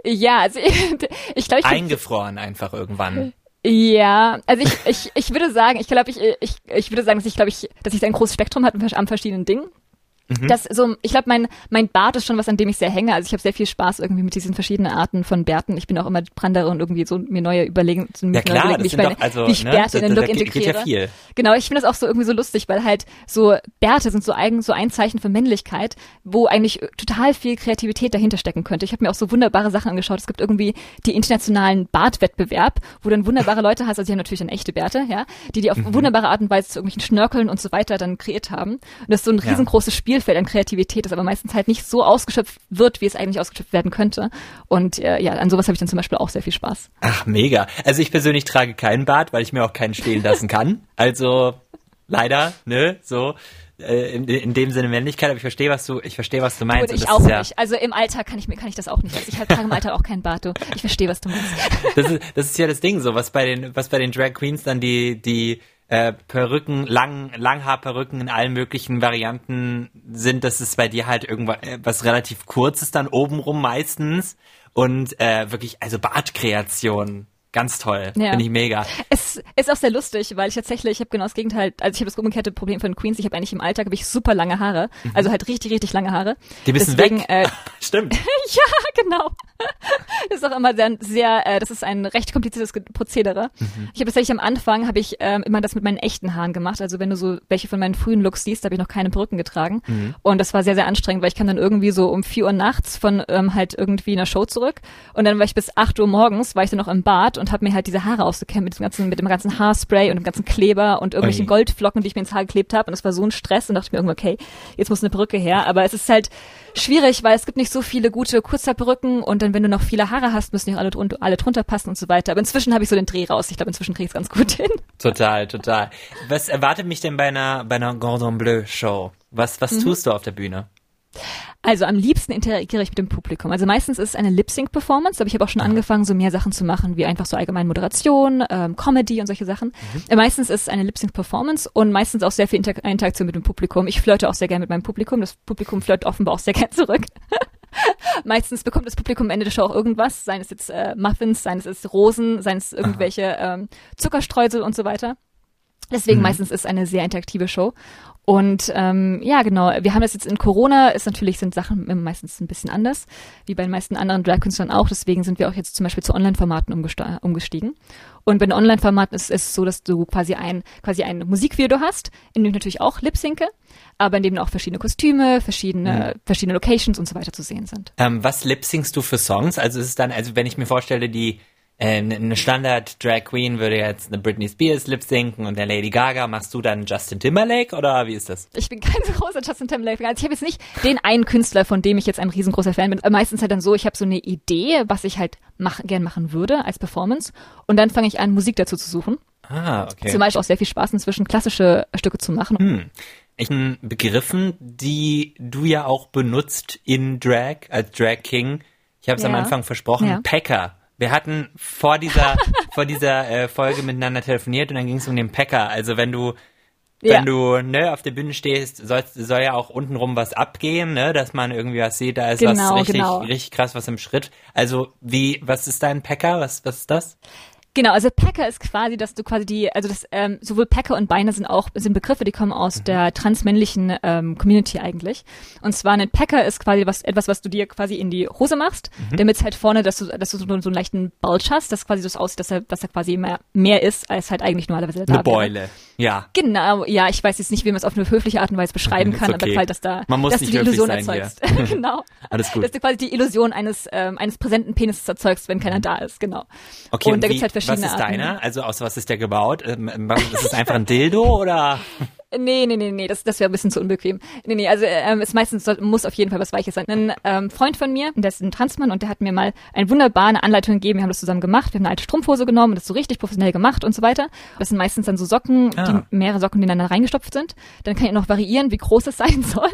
Ja, also ich, glaube, ich Eingefroren einfach irgendwann. Ja, also ich, ich, ich würde sagen, ich glaube, ich, ich, ich würde sagen, dass ich glaube ich, dass ich ein großes Spektrum hat an verschiedenen Dingen. Mhm. Das so, ich glaube, mein mein Bart ist schon was, an dem ich sehr hänge. Also ich habe sehr viel Spaß irgendwie mit diesen verschiedenen Arten von Bärten. Ich bin auch immer Brandere und irgendwie so mir neue überlegen, so Ja klar, überlegen, wie ich meine, doch, also, wie ich ne, Bärte in den Look ja integriere. viel. Genau, ich finde das auch so irgendwie so lustig, weil halt so Bärte sind so eigen, so ein Zeichen für Männlichkeit, wo eigentlich total viel Kreativität dahinter stecken könnte. Ich habe mir auch so wunderbare Sachen angeschaut. Es gibt irgendwie die internationalen Bartwettbewerb, wo dann wunderbare Leute hast, also die haben natürlich dann echte Bärte, ja, die die auf Mhm. wunderbare Art und Weise zu irgendwelchen Schnörkeln und so weiter dann kreiert haben. Und das ist so ein Ja. riesengroßes Spielfeld an Kreativität, das aber meistens halt nicht so ausgeschöpft wird, wie es eigentlich ausgeschöpft werden könnte. Und äh, ja, an sowas habe ich dann zum Beispiel auch sehr viel Spaß. Ach, mega. Also ich persönlich trage keinen Bart, weil ich mir auch keinen stehlen lassen kann. Also leider, ne, so äh, in, in dem Sinne Männlichkeit, aber ich verstehe, was du, ich verstehe, was du meinst. Und ich das auch ist ja, nicht. Also im Alter kann ich mir kann ich das auch nicht. Also ich halt trage im Alter auch keinen Bart. Du. Ich verstehe, was du meinst. Das ist, das ist ja das Ding, so was bei den, was bei den Drag Queens dann die, die äh, Perücken, lang, Langhaarperücken in allen möglichen Varianten sind, das ist bei dir halt irgendwas äh, relativ kurzes dann obenrum meistens und äh, wirklich, also Bartkreation. Ganz toll. Ja. Finde ich mega. Es ist auch sehr lustig, weil ich tatsächlich, ich habe genau das Gegenteil, also ich habe das umgekehrte Problem von Queens. Ich habe eigentlich im Alltag habe ich super lange Haare, also halt richtig, richtig lange Haare. Mhm. Die müssen Deswegen, weg. Äh, Stimmt. ja, genau. Das ist auch immer sehr, sehr äh, das ist ein recht kompliziertes Prozedere. Mhm. Ich habe tatsächlich am Anfang habe ich ähm, immer das mit meinen echten Haaren gemacht. Also wenn du so welche von meinen frühen Looks siehst, habe ich noch keine Perücken getragen. Mhm. Und das war sehr, sehr anstrengend, weil ich kam dann irgendwie so um vier Uhr nachts von ähm, halt irgendwie einer Show zurück. Und dann war ich bis acht Uhr morgens, war ich dann noch im Bad und habe mir halt diese Haare ausgekämmt mit dem ganzen, mit dem ganzen Haarspray und dem ganzen Kleber und irgendwelchen Ui. Goldflocken, die ich mir ins Haar geklebt habe. Und das war so ein Stress und dachte ich mir irgendwann, okay, jetzt muss eine Perücke her. Aber es ist halt schwierig, weil es gibt nicht so viele gute Kurzhaarperücken und dann, wenn du noch viele Haare hast, müssen die auch alle, alle drunter passen und so weiter. Aber inzwischen habe ich so den Dreh raus. Ich glaube, inzwischen kriege ich es ganz gut hin. Total, total. Was erwartet mich denn bei einer, bei einer Gordon Bleu Show? Was, Mhm. was tust du auf der Bühne? Also am liebsten interagiere ich mit dem Publikum. Also meistens ist es eine Lip-Sync-Performance, aber ich habe auch schon angefangen, so mehr Sachen zu machen, wie einfach so allgemein Moderation, ähm, Comedy und solche Sachen. Äh, Meistens ist es eine Lip-Sync-Performance und meistens auch sehr viel Inter Interaktion mit dem Publikum. Ich flirte auch sehr gerne mit meinem Publikum. Das Publikum flirtet offenbar auch sehr gern zurück. Meistens bekommt das Publikum am Ende der Show auch irgendwas, seien es jetzt äh, Muffins, seien es jetzt Rosen, seien es irgendwelche ähm, Zuckerstreusel und so weiter. Deswegen meistens ist es eine sehr interaktive Show. Und ähm, ja, genau, wir haben das jetzt in Corona, ist natürlich, sind Sachen meistens ein bisschen anders, wie bei den meisten anderen Drag-Künstlern auch. Deswegen sind wir auch jetzt zum Beispiel zu Online-Formaten umgestiegen. Und bei den Online-Formaten ist es so, dass du quasi ein, quasi ein Musikvideo hast, in dem ich natürlich auch lip-synke, aber in dem auch verschiedene Kostüme, verschiedene, verschiedene Locations und so weiter zu sehen sind. Ähm, was lip-syncst du für Songs? Also ist es dann, also wenn ich mir vorstelle, die eine Standard Drag Queen würde jetzt eine Britney Spears lip-synken und der Lady Gaga, machst du dann Justin Timberlake oder wie ist das? Ich bin kein so großer Justin Timberlake. Also ich habe jetzt nicht den einen Künstler, von dem ich jetzt ein riesengroßer Fan bin. Meistens halt dann so, ich habe so eine Idee, was ich halt mach, gern machen würde als Performance. Und dann fange ich an, Musik dazu zu suchen. Ah, okay. Zum Beispiel auch sehr viel Spaß inzwischen, klassische Stücke zu machen. Hm. Ich bin Begriffen, die du ja auch benutzt in Drag, als Drag King. Ich habe es am Ja. Anfang versprochen, Ja. Packer. Wir hatten vor dieser, vor dieser äh, Folge miteinander telefoniert und dann ging es um den Packer. Also wenn du Ja. wenn du ne, auf der Bühne stehst, soll, soll ja auch untenrum was abgehen, ne, dass man irgendwie was sieht, da ist Genau, was richtig, genau. richtig krass was im Schritt. Also wie, was ist dein Packer? Was, was ist das? Genau, also Packer ist quasi, dass du quasi die, also das, ähm, sowohl Packer und Beine sind auch, sind Begriffe, die kommen aus der transmännlichen ähm, Community eigentlich. Und zwar ein Packer ist quasi was, etwas, was du dir quasi in die Hose machst, damit es halt vorne, dass du, dass du so, so einen leichten Bulge hast, dass quasi das aussieht, dass er, dass er quasi mehr, mehr ist, als halt eigentlich normalerweise da Eine wäre. Beule. Ja. Genau, ja, ich weiß jetzt nicht, wie man es auf eine höfliche Art und Weise beschreiben kann, okay. aber halt, dass da, Man muss dass nicht du die Illusion sein erzeugst. genau. Alles gut. Dass du quasi die Illusion eines, ähm, eines präsenten Penises erzeugst, wenn keiner da ist, genau. Okay, und, und da gibt's halt wie verschiedene was ist deiner? Also aus was ist der gebaut? Ähm, was- ist es einfach ein Dildo oder? Nee, nee, nee, nee, das, das wäre ein bisschen zu unbequem. Nee, nee, also ähm, es meistens soll, muss auf jeden Fall was Weiches sein. Ein ähm, Freund von mir, der ist ein Transmann und der hat mir mal eine wunderbare Anleitung gegeben. Wir haben das zusammen gemacht. Wir haben eine alte Strumpfhose genommen und das so richtig professionell gemacht und so weiter. Das sind meistens dann so Socken, Ah. die mehrere Socken, die dann da reingestopft sind. Dann kann ich noch variieren, wie groß es sein soll.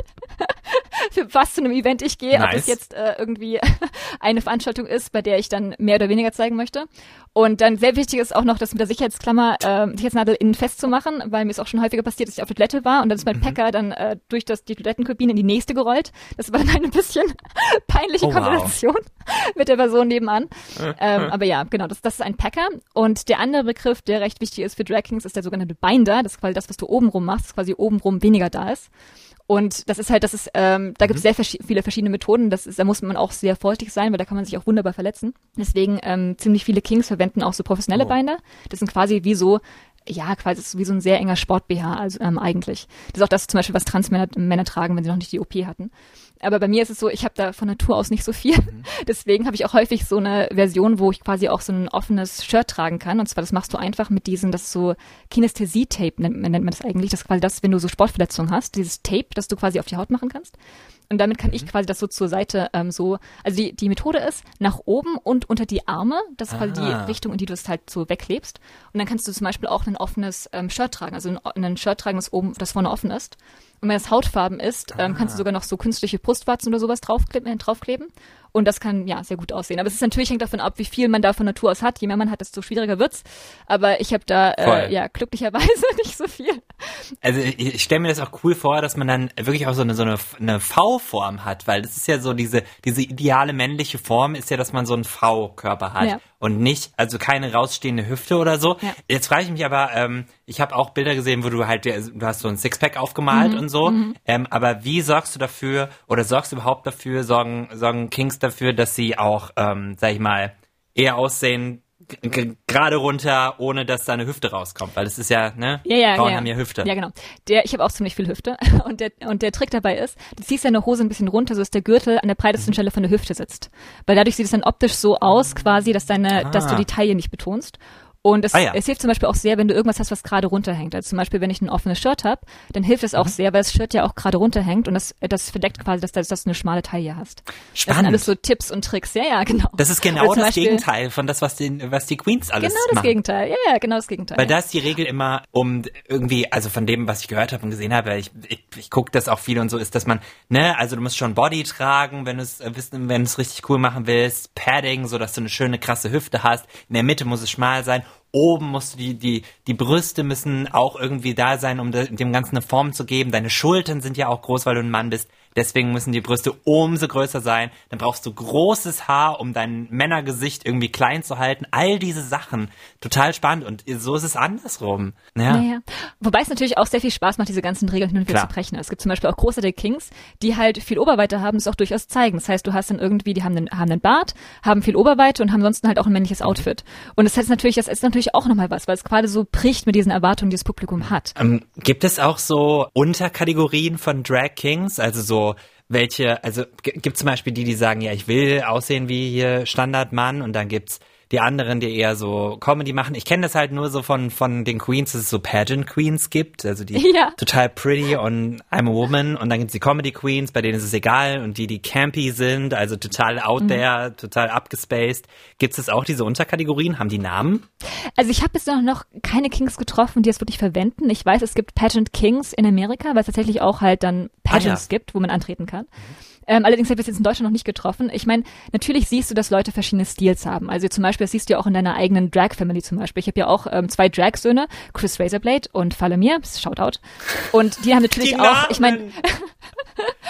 Für was zu einem Event ich gehe, ob Nice. es jetzt äh, irgendwie eine Veranstaltung ist, bei der ich dann mehr oder weniger zeigen möchte. Und dann sehr wichtig ist auch noch, das mit der Sicherheitsklammer, äh, Sicherheitsnadel innen festzumachen, weil mir ist auch schon häufiger passiert, dass ich auf der Toilette war und dann ist Mhm. mein Packer dann äh, durch das, die Toilettenkabine in die nächste gerollt. Das war dann eine bisschen peinliche Oh, wow. Kombination mit der Person nebenan. ähm, aber ja, genau, das, das ist ein Packer. Und der andere Begriff, der recht wichtig ist für Drag Kings, ist der sogenannte Binder. Das ist quasi das, was du obenrum machst, dass quasi obenrum weniger da ist. Und das ist halt, das ist, ähm, da gibt es sehr verschi viele verschiedene Methoden. Das ist, da muss man auch sehr vorsichtig sein, weil da kann man sich auch wunderbar verletzen. Deswegen ähm, ziemlich viele Kings verwenden auch so professionelle Oh. Binder. Das sind quasi wie so ja, quasi ist wie so ein sehr enger Sport-BH, also ähm, eigentlich. Das ist auch das zum Beispiel, was Transmänner Männer tragen, wenn sie noch nicht die OP hatten. Aber bei mir ist es so, ich habe da von Natur aus nicht so viel. Deswegen habe ich auch häufig so eine Version, wo ich quasi auch so ein offenes Shirt tragen kann. Und zwar, das machst du einfach mit diesem, das ist so Kinesthesie-Tape nennt, nennt man das eigentlich. Das ist quasi das, wenn du so Sportverletzungen hast, dieses Tape, das du quasi auf die Haut machen kannst. Und damit kann ich quasi das so zur Seite ähm, so, also die, die Methode ist nach oben und unter die Arme, das ist quasi die Ah. Richtung, in die du es halt so wegklebst. Und dann kannst du zum Beispiel auch ein offenes ähm, Shirt tragen, also ein, ein Shirt tragen, das oben, das vorne offen ist. Wenn es Hautfarben ist, ähm, kannst du sogar noch so künstliche Brustwarzen oder sowas draufkleben, draufkleben. Und das kann ja sehr gut aussehen. Aber es ist natürlich hängt davon ab, wie viel man da von Natur aus hat. Je mehr man hat, desto schwieriger wird's. Aber ich habe da äh, ja glücklicherweise nicht so viel. Also ich, ich stelle mir das auch cool vor, dass man dann wirklich auch so eine so eine, eine V-Form hat, weil das ist ja so diese diese ideale männliche Form ist ja, dass man so einen V-Körper hat Ja. und nicht also keine rausstehende Hüfte oder so. Ja. Jetzt frage ich mich aber, ähm, ich habe auch Bilder gesehen, wo du halt du hast so ein Sixpack aufgemalt Mhm. und so. Ähm, aber wie sorgst du dafür oder sorgst du überhaupt dafür, sorgen sorgen Kings dafür, dass sie auch, ähm, sag ich mal, eher aussehen gerade runter, ohne dass da eine Hüfte rauskommt, weil es ist ja, ne? Ja, ja, Frauen ja. haben ja Hüfte. Ja, genau. Der, ich habe auch ziemlich viel Hüfte. Und der, und der Trick dabei ist, du ziehst deine Hose ein bisschen runter, so dass der Gürtel an der breitesten Stelle von der Hüfte sitzt. Weil dadurch sieht es dann optisch so aus, quasi, dass deine, dass du Ah. die Taille nicht betonst. Und es, Ah, ja. es hilft zum Beispiel auch sehr, wenn du irgendwas hast, was gerade runterhängt. Also zum Beispiel, wenn ich ein offenes Shirt habe, dann hilft es auch Mhm. sehr, weil das Shirt ja auch gerade runterhängt und das, das verdeckt quasi, dass, dass, dass du eine schmale Taille hast. Das sind Spannend. alles so Tipps und Tricks. Ja, ja, genau. Das ist genau das Beispiel- Gegenteil von das, was, den, was die Queens alles Genau das machen. Gegenteil. Ja, ja, genau das Gegenteil. Weil da ist die Regel immer um irgendwie, also von dem, was ich gehört habe und gesehen habe, ich, ich, ich gucke das auch viel und so, ist, dass man, ne, also du musst schon Body tragen, wenn du es äh, wissen, wenn du es richtig cool machen willst, Padding, so dass du eine schöne krasse Hüfte hast. In der Mitte muss es schmal sein. Oben musst du die, die, die Brüste müssen auch irgendwie da sein, um de, dem Ganzen eine Form zu geben. Deine Schultern sind ja auch groß, weil du ein Mann bist. Deswegen müssen die Brüste umso größer sein. Dann brauchst du großes Haar, um dein Männergesicht irgendwie klein zu halten. All diese Sachen. Total spannend. Und so ist es andersrum. Ja. Ja, ja. Wobei es natürlich auch sehr viel Spaß macht, diese ganzen Regeln hin und wieder zu brechen. Es gibt zum Beispiel auch großartige Kings, die halt viel Oberweite haben, das auch durchaus zeigen. Das heißt, du hast dann irgendwie, die haben einen, haben einen Bart, haben viel Oberweite und haben ansonsten halt auch ein männliches Outfit. Und das heißt natürlich, das ist natürlich auch nochmal was, weil es gerade so bricht mit diesen Erwartungen, die das Publikum hat. Ähm, gibt es auch so Unterkategorien von Drag Kings? Also so welche, also gibt zum Beispiel die, die sagen, ja, ich will aussehen wie hier Standardmann und dann gibt's die anderen, die eher so Comedy machen. Ich kenne das halt nur so von von den Queens, dass es so Pageant Queens gibt, also die Ja. total pretty und I'm a woman und dann gibt's die Comedy Queens, bei denen ist es egal und die, die campy sind, also total out there, total abgespaced. Gibt es auch diese Unterkategorien? Haben die Namen? Also ich habe bisher noch keine Kings getroffen, die es wirklich verwenden. Ich weiß, es gibt Pageant Kings in Amerika, weil es tatsächlich auch halt dann Pageants Ah, ja. gibt, wo man antreten kann. Ähm, allerdings habe ich es jetzt in Deutschland noch nicht getroffen. Ich meine, natürlich siehst du, dass Leute verschiedene Stils haben. Also zum Beispiel, das siehst du ja auch in deiner eigenen Drag-Family zum Beispiel. Ich habe ja auch ähm, zwei Drag-Söhne, Chris Razorblade und Falamir, Shoutout. Und die haben natürlich auch, ich meine,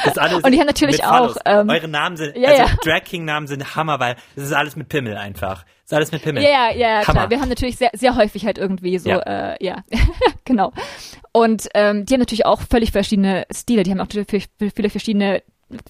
Das ist alles Und die haben natürlich auch, ähm, Eure Namen sind, ja, also ja. Drag King Namen sind Hammer, weil es ist alles mit Pimmel einfach. Es ist alles mit Pimmel. Ja, ja, ja, klar. Wir haben natürlich sehr, sehr häufig halt irgendwie so, Ja. äh, ja, genau. Und ähm, die haben natürlich auch völlig verschiedene Stile. Die haben auch viele verschiedene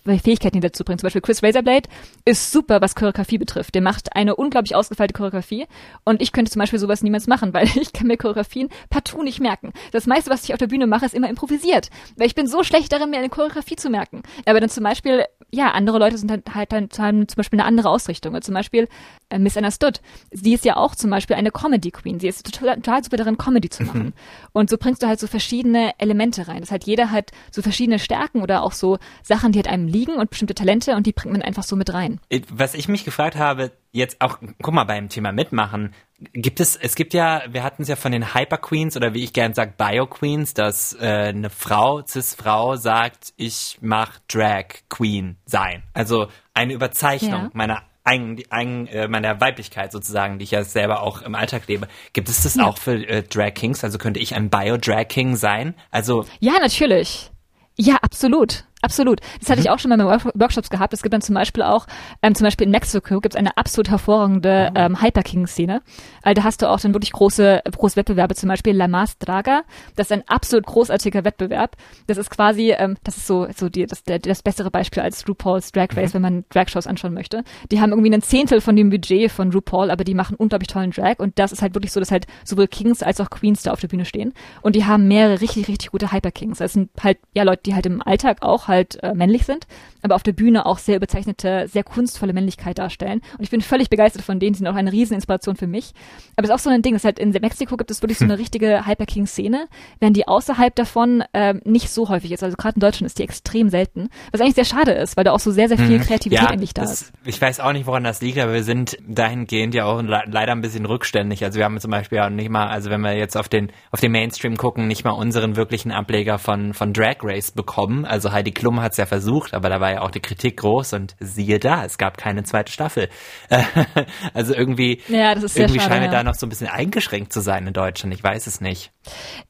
Fähigkeiten dazu bringen. Zum Beispiel Chris Razorblade ist super, was Choreografie betrifft. Der macht eine unglaublich ausgefeilte Choreografie und ich könnte zum Beispiel sowas niemals machen, weil ich kann mir Choreografien partout nicht merken. Das meiste, was ich auf der Bühne mache, ist immer improvisiert, weil ich bin so schlecht darin, mir eine Choreografie zu merken. Aber dann zum Beispiel, ja, andere Leute sind halt, halt dann haben zum Beispiel eine andere Ausrichtung. Zum Beispiel äh, Miss Understood. Sie ist ja auch zum Beispiel eine Comedy Queen. Sie ist total, total super darin, Comedy zu machen. Mhm. Und so bringst du halt so verschiedene Elemente rein. Das hat jeder hat so verschiedene Stärken oder auch so Sachen, die halt einem liegen und bestimmte Talente und die bringt man einfach so mit rein. Was ich mich gefragt habe, jetzt auch, guck mal, beim Thema Mitmachen, gibt es, es gibt ja, wir hatten es ja von den Hyper Queens oder wie ich gern sag, Bio Queens, dass äh, eine Frau, Cis-Frau sagt, ich mach Drag Queen sein. Also eine Überzeichnung ja. meiner eigen, eigen, äh, meiner Weiblichkeit sozusagen, die ich ja selber auch im Alltag lebe. Gibt es das ja. auch für äh, Drag Kings? Also könnte ich ein Bio-Drag King sein? Also ja, natürlich. Ja, absolut. Absolut. Das hatte mhm. ich auch schon mal in Workshops gehabt. Es gibt dann zum Beispiel auch, ähm, zum Beispiel in Mexiko gibt es eine absolut hervorragende mhm. ähm, Hyperking-Szene. Also da hast du auch dann wirklich große, große Wettbewerbe, zum Beispiel La Mas Draga. Das ist ein absolut großartiger Wettbewerb. Das ist quasi, ähm, das ist so, so die, das, der, das bessere Beispiel als RuPaul's Drag Race, mhm. wenn man Drag-Shows anschauen möchte. Die haben irgendwie einen Zehntel von dem Budget von RuPaul, aber die machen unglaublich tollen Drag. Und das ist halt wirklich so, dass halt sowohl Kings als auch Queens da auf der Bühne stehen. Und die haben mehrere richtig, richtig gute Hyperkings. Das sind halt, ja, Leute, die halt im Alltag auch halt äh, männlich sind, aber auf der Bühne auch sehr überzeichnete, sehr kunstvolle Männlichkeit darstellen. Und ich bin völlig begeistert von denen, die sind auch eine riesen Inspiration für mich. Aber es ist auch so ein Ding, das halt in Mexiko gibt es wirklich so eine hm. richtige Hyperking-Szene, während die außerhalb davon äh, nicht so häufig ist. Also gerade in Deutschland ist die extrem selten, was eigentlich sehr schade ist, weil da auch so sehr, sehr viel hm. Kreativität ja, eigentlich da das, ist. Ich weiß auch nicht, woran das liegt, aber wir sind dahingehend ja auch leider ein bisschen rückständig. Also wir haben zum Beispiel auch nicht mal, also wenn wir jetzt auf den auf den Mainstream gucken, nicht mal unseren wirklichen Ableger von von Drag Race bekommen. Also Heidi Klum hat es ja versucht, aber da war ja auch die Kritik groß und siehe da, es gab keine zweite Staffel. also irgendwie, ja, das ist irgendwie schade, scheinen wir ja. da noch so ein bisschen eingeschränkt zu sein in Deutschland. Ich weiß es nicht.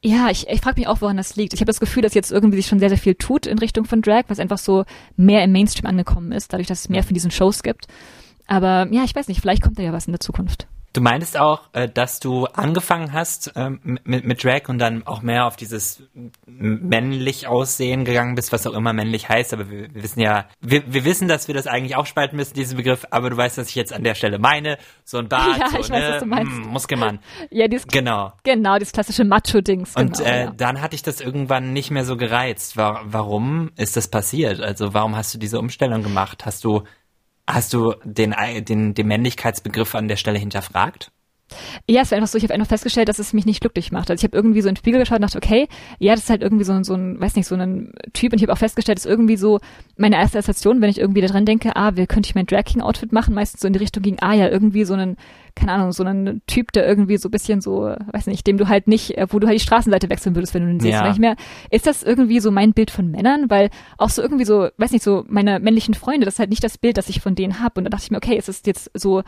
Ja, ich, ich frage mich auch, woran das liegt. Ich habe das Gefühl, dass jetzt irgendwie sich schon sehr, sehr viel tut in Richtung von Drag, was einfach so mehr im Mainstream angekommen ist, dadurch, dass es mehr von diesen Shows gibt. Aber ja, ich weiß nicht, vielleicht kommt da ja was in der Zukunft. Du meintest auch, äh, dass du angefangen hast ähm, mit, mit Drag und dann auch mehr auf dieses männlich Aussehen gegangen bist, was auch immer männlich heißt. Aber wir, wir wissen ja, wir, wir wissen, dass wir das eigentlich aufspalten müssen, diesen Begriff. Aber du weißt, was ich jetzt an der Stelle meine. So ein Bart, ja, so, ich ne? weiß, was du meinst. Hm, Muskelmann. ja, dieses, genau. Genau, dieses klassische Macho-Dings. Und genau, äh, ja. dann hatte ich das irgendwann nicht mehr so gereizt. Warum ist das passiert? Also warum hast du diese Umstellung gemacht? Hast du Hast du den, den, den Männlichkeitsbegriff an der Stelle hinterfragt? Ja, es war einfach so, ich habe einfach festgestellt, dass es mich nicht glücklich macht. Also ich habe irgendwie so in den Spiegel geschaut und dachte, okay, ja, das ist halt irgendwie so, so ein, weiß nicht, so ein Typ. Und ich habe auch festgestellt, dass irgendwie so meine erste Assoziation, wenn ich irgendwie da dran denke, ah, wie könnte ich mein Drag King Outfit machen, meistens so in die Richtung ging, ah ja, irgendwie so einen, keine Ahnung, so einen Typ, der irgendwie so ein bisschen so, weiß nicht, dem du halt nicht, äh, wo du halt die Straßenseite wechseln würdest, wenn du den siehst. Ja. Mehr, ist das irgendwie so mein Bild von Männern? Weil auch so irgendwie so, weiß nicht, so meine männlichen Freunde, das ist halt nicht das Bild, das ich von denen habe. Und da dachte ich mir, okay, ist das jetzt so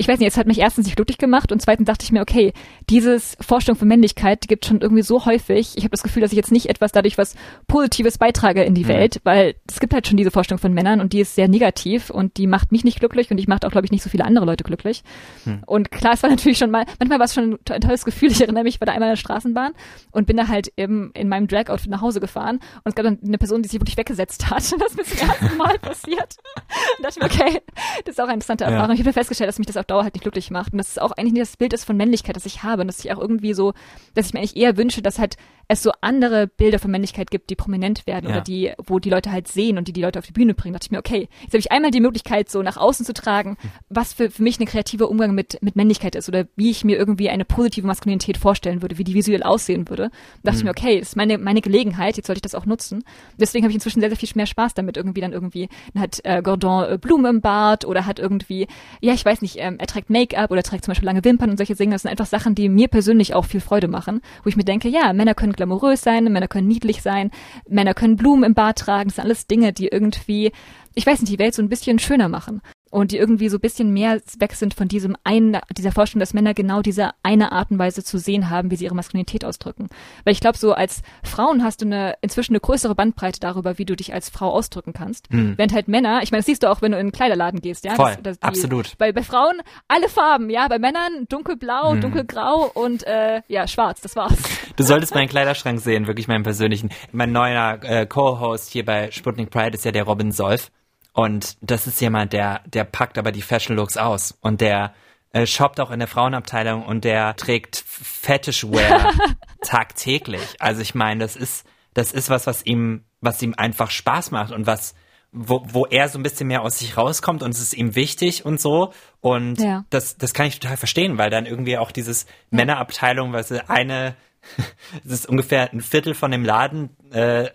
ich weiß nicht, es hat mich erstens nicht glücklich gemacht und zweitens dachte ich mir, okay, dieses Vorstellung von Männlichkeit gibt schon irgendwie so häufig. Ich habe das Gefühl, dass ich jetzt nicht etwas dadurch was Positives beitrage in die mhm. Welt, weil es gibt halt schon diese Vorstellung von Männern und die ist sehr negativ und die macht mich nicht glücklich und ich macht auch, glaube ich, nicht so viele andere Leute glücklich. Mhm. Und klar, es war natürlich schon mal, manchmal war es schon ein tolles Gefühl. Ich erinnere mich, ich war da einmal in der Straßenbahn und bin da halt eben in meinem Drag-Outfit nach Hause gefahren und es gab dann eine Person, die sich wirklich weggesetzt hat. Und das ist mir zum ersten Mal passiert. Und dachte ich mir, okay, das ist auch eine interessante Erfahrung. Ja. Ich habe festgestellt, dass mich das auch Dauer halt nicht glücklich macht. Und das ist auch eigentlich nicht das Bild ist von Männlichkeit, das ich habe. Und dass ich auch irgendwie so, dass ich mir eigentlich eher wünsche, dass halt es so andere Bilder von Männlichkeit gibt, die prominent werden ja. oder die, wo die Leute halt sehen und die die Leute auf die Bühne bringen. Da dachte ich mir, okay, jetzt habe ich einmal die Möglichkeit, so nach außen zu tragen, was für, für mich ein kreativer Umgang mit, mit Männlichkeit ist oder wie ich mir irgendwie eine positive Maskulinität vorstellen würde, wie die visuell aussehen würde. Da dachte mhm. ich mir, okay, das ist meine, meine Gelegenheit, jetzt sollte ich das auch nutzen. Deswegen habe ich inzwischen sehr, sehr viel mehr Spaß damit, irgendwie dann irgendwie, hat äh, Gordon äh, Blumen im Bart oder hat irgendwie, ja, ich weiß nicht, ähm, er trägt Make-up oder trägt zum Beispiel lange Wimpern und solche Dinge. Das sind einfach Sachen, die mir persönlich auch viel Freude machen, wo ich mir denke, ja, Männer können glamourös sein, Männer können niedlich sein, Männer können Blumen im Bart tragen. Das sind alles Dinge, die irgendwie, ich weiß nicht, die Welt so ein bisschen schöner machen und die irgendwie so ein bisschen mehr weg sind von diesem einen, dieser Vorstellung, dass Männer genau diese eine Art und Weise zu sehen haben, wie sie ihre Maskulinität ausdrücken. Weil ich glaube, so als Frauen hast du eine inzwischen eine größere Bandbreite darüber, wie du dich als Frau ausdrücken kannst. Mhm. Während halt Männer, ich meine, das siehst du auch, wenn du in einen Kleiderladen gehst, ja. Voll, das, das die, absolut. Bei, bei Frauen alle Farben, ja, bei Männern dunkelblau, mhm. dunkelgrau und äh, ja, schwarz, das war's. Du solltest meinen Kleiderschrank sehen, wirklich meinen persönlichen. Mein neuer äh, Co-Host hier bei Sputnik Pride ist ja der Robin Solf. Und das ist jemand, der, der packt aber die Fashion Looks aus. Und der äh, shoppt auch in der Frauenabteilung und der trägt Fetish-Wear tagtäglich. Also ich meine, das ist, das ist was, was ihm, was ihm einfach Spaß macht und was, wo, wo er so ein bisschen mehr aus sich rauskommt und es ist ihm wichtig und so. Und Ja. das, das kann ich total verstehen, weil dann irgendwie auch dieses Männerabteilung, du, eine, es ist ungefähr ein Viertel von dem Laden, äh,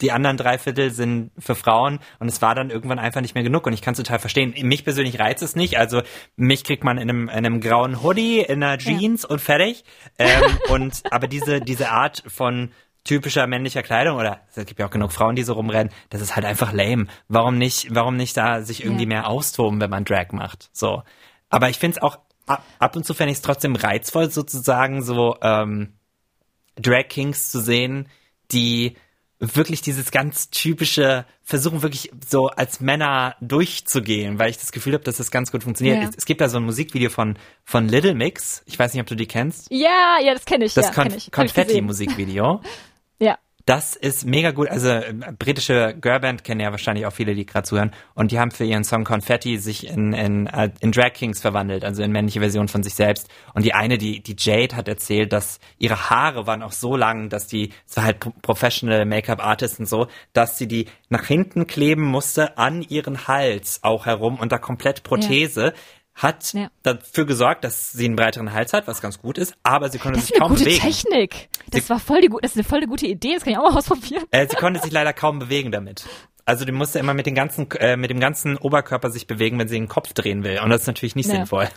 die anderen drei Viertel sind für Frauen und es war dann irgendwann einfach nicht mehr genug und ich kann es total verstehen. Mich persönlich reizt es nicht, also mich kriegt man in einem, in einem grauen Hoodie, in einer Jeans und fertig. Ähm, und aber diese, diese Art von typischer männlicher Kleidung oder es gibt ja auch genug Frauen, die so rumrennen, das ist halt einfach lame. Warum nicht, warum nicht da sich irgendwie Ja. mehr austoben, wenn man Drag macht? So. Aber ich finde es auch ab, ab und zu fände ich es trotzdem reizvoll, sozusagen so ähm, Drag Kings zu sehen, die wirklich dieses ganz typische versuchen wirklich so als Männer durchzugehen, weil ich das Gefühl habe, dass das ganz gut funktioniert. Ja. Es, gibt da so ein Musikvideo von von Little Mix. Ich weiß nicht, ob du die kennst. Ja, ja, das kenne ich. Das ja, Kon kenn. Konfetti-Musikvideo. Ja. Das ist mega gut. Also äh, britische Girlband kennen ja wahrscheinlich auch viele, die gerade zuhören. Und die haben für ihren Song Confetti sich in, in, äh, in Drag Kings verwandelt, also in männliche Version von sich selbst. Und die eine, die, die Jade, hat erzählt, dass ihre Haare waren auch so lang, dass die, es war halt pro- Professional Make-up Artist und so, dass sie die nach hinten kleben musste an ihren Hals auch herum und da komplett Prothese. Hat Ja. dafür gesorgt, dass sie einen breiteren Hals hat, was ganz gut ist, aber sie konnte Das ist sich eine kaum gute bewegen. Technik. Das war voll die, das ist eine voll die gute Idee. Das kann ich auch mal ausprobieren. Äh, sie konnte sich leider kaum bewegen damit. Also die musste immer mit, den ganzen, äh, mit dem ganzen Oberkörper sich bewegen, wenn sie den Kopf drehen will. Und das ist natürlich nicht Ja. sinnvoll.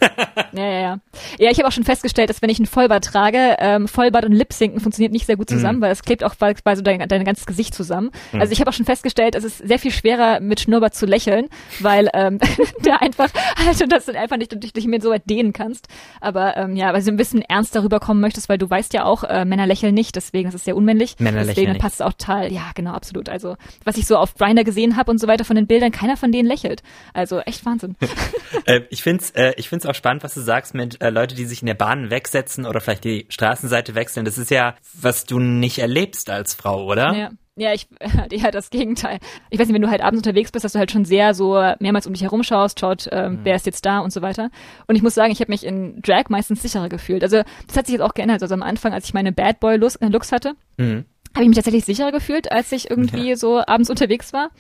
Ja, ja, ja. Ja, ich habe auch schon festgestellt, dass wenn ich einen Vollbart trage, ähm, Vollbart und Lipsinken funktioniert nicht sehr gut zusammen, weil es klebt auch bei, bei so dein, dein ganzes Gesicht zusammen. Also ich habe auch schon festgestellt, es ist sehr viel schwerer, mit Schnurrbart zu lächeln, weil ähm, der einfach, also dass du einfach nicht dich, dich mehr so weit dehnen kannst. Aber ähm, ja, weil du ein bisschen ernst darüber kommen möchtest, weil du weißt ja auch, äh, Männer lächeln nicht, deswegen ist es sehr unmännlich. Männer deswegen lächeln nicht. passt es auch total, ja, genau, absolut. Also was ich so auf Grindr gesehen habe und so weiter von den Bildern, keiner von denen lächelt. Also echt Wahnsinn. äh, ich find's, äh, ich find's auch spannend, was du sagst mit äh, Leute, die sich in der Bahn wegsetzen oder vielleicht die Straßenseite wechseln. Das ist ja, was du nicht erlebst als Frau, oder? Ja. Ja, ich, ja, das Gegenteil. Ich weiß nicht, wenn du halt abends unterwegs bist, dass du halt schon sehr so mehrmals um dich herumschaust, schaut, ähm, wer ist jetzt da und so weiter. Und ich muss sagen, ich habe mich in Drag meistens sicherer gefühlt. Also das hat sich jetzt auch geändert. Also am Anfang, als ich meine Bad Boy Looks, äh, hatte, Mhm. habe ich mich tatsächlich sicherer gefühlt, als ich irgendwie so abends unterwegs war.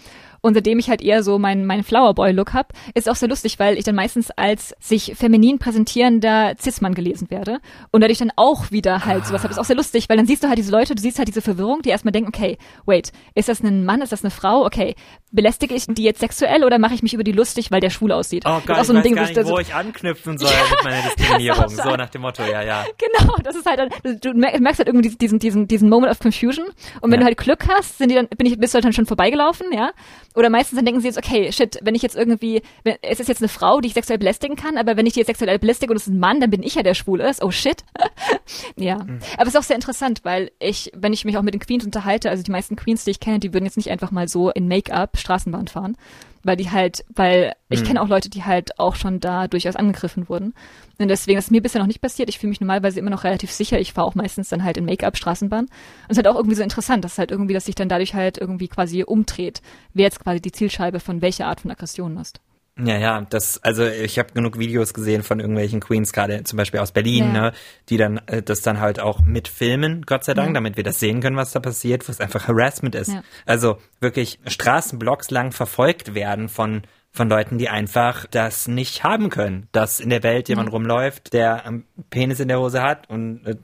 Und seitdem ich halt eher so meinen meinen Flower Boy Look hab, ist auch sehr lustig, weil ich dann meistens als sich feminin präsentierender Cis-Mann gelesen werde und dadurch dann auch wieder halt sowas habe. Ist auch sehr lustig, weil dann siehst du halt diese Leute, du siehst halt diese Verwirrung, die erstmal denken, okay, wait, ist das ein Mann, ist das eine Frau? Okay, belästige ich die jetzt sexuell oder mache ich mich über die lustig, weil der schwul aussieht? Oh Das Gott, ist auch so ein ich weiß Ding, gar wo nicht, wo ich anknüpfen soll mit meiner Diskriminierung. Das so nach dem Motto, ja, ja. Genau, das ist halt du mer- merkst halt irgendwie diesen, diesen, diesen Moment of Confusion. Und wenn Ja. du halt Glück hast, sind die dann, bin ich, bist du halt dann schon vorbeigelaufen, ja? Oder meistens dann denken sie jetzt, okay, shit, wenn ich jetzt irgendwie, wenn, es ist jetzt eine Frau, die ich sexuell belästigen kann, aber wenn ich die jetzt sexuell belästige und es ist ein Mann, dann bin ich ja der schwul ist. Oh shit. ja. Aber es ist auch sehr interessant, weil ich, wenn ich mich auch mit den Queens unterhalte, also die meisten Queens, die ich kenne, die würden jetzt nicht einfach mal so in Make-up Straßenbahn fahren. Weil die halt, weil ich kenne auch Leute, die halt auch schon da durchaus angegriffen wurden. Und deswegen, das ist mir bisher noch nicht passiert. Ich fühle mich normalerweise immer noch relativ sicher. Ich fahre auch meistens dann halt in Make-up Straßenbahn. Und es ist halt auch irgendwie so interessant, dass halt irgendwie, dass sich dann dadurch halt irgendwie quasi umdreht, wer jetzt quasi die Zielscheibe von welcher Art von Aggression ist. Ja, ja, das, also ich habe genug Videos gesehen von irgendwelchen Queens, gerade zum Beispiel aus Berlin, Ja. ne, die dann äh, das dann halt auch mit filmen, Gott sei Dank, Ja. damit wir das sehen können, was da passiert, was einfach Harassment ist. Ja. Also wirklich Straßenblocks lang verfolgt werden von von Leuten, die einfach das nicht haben können, dass in der Welt jemand rumläuft, der einen Penis in der Hose hat und äh,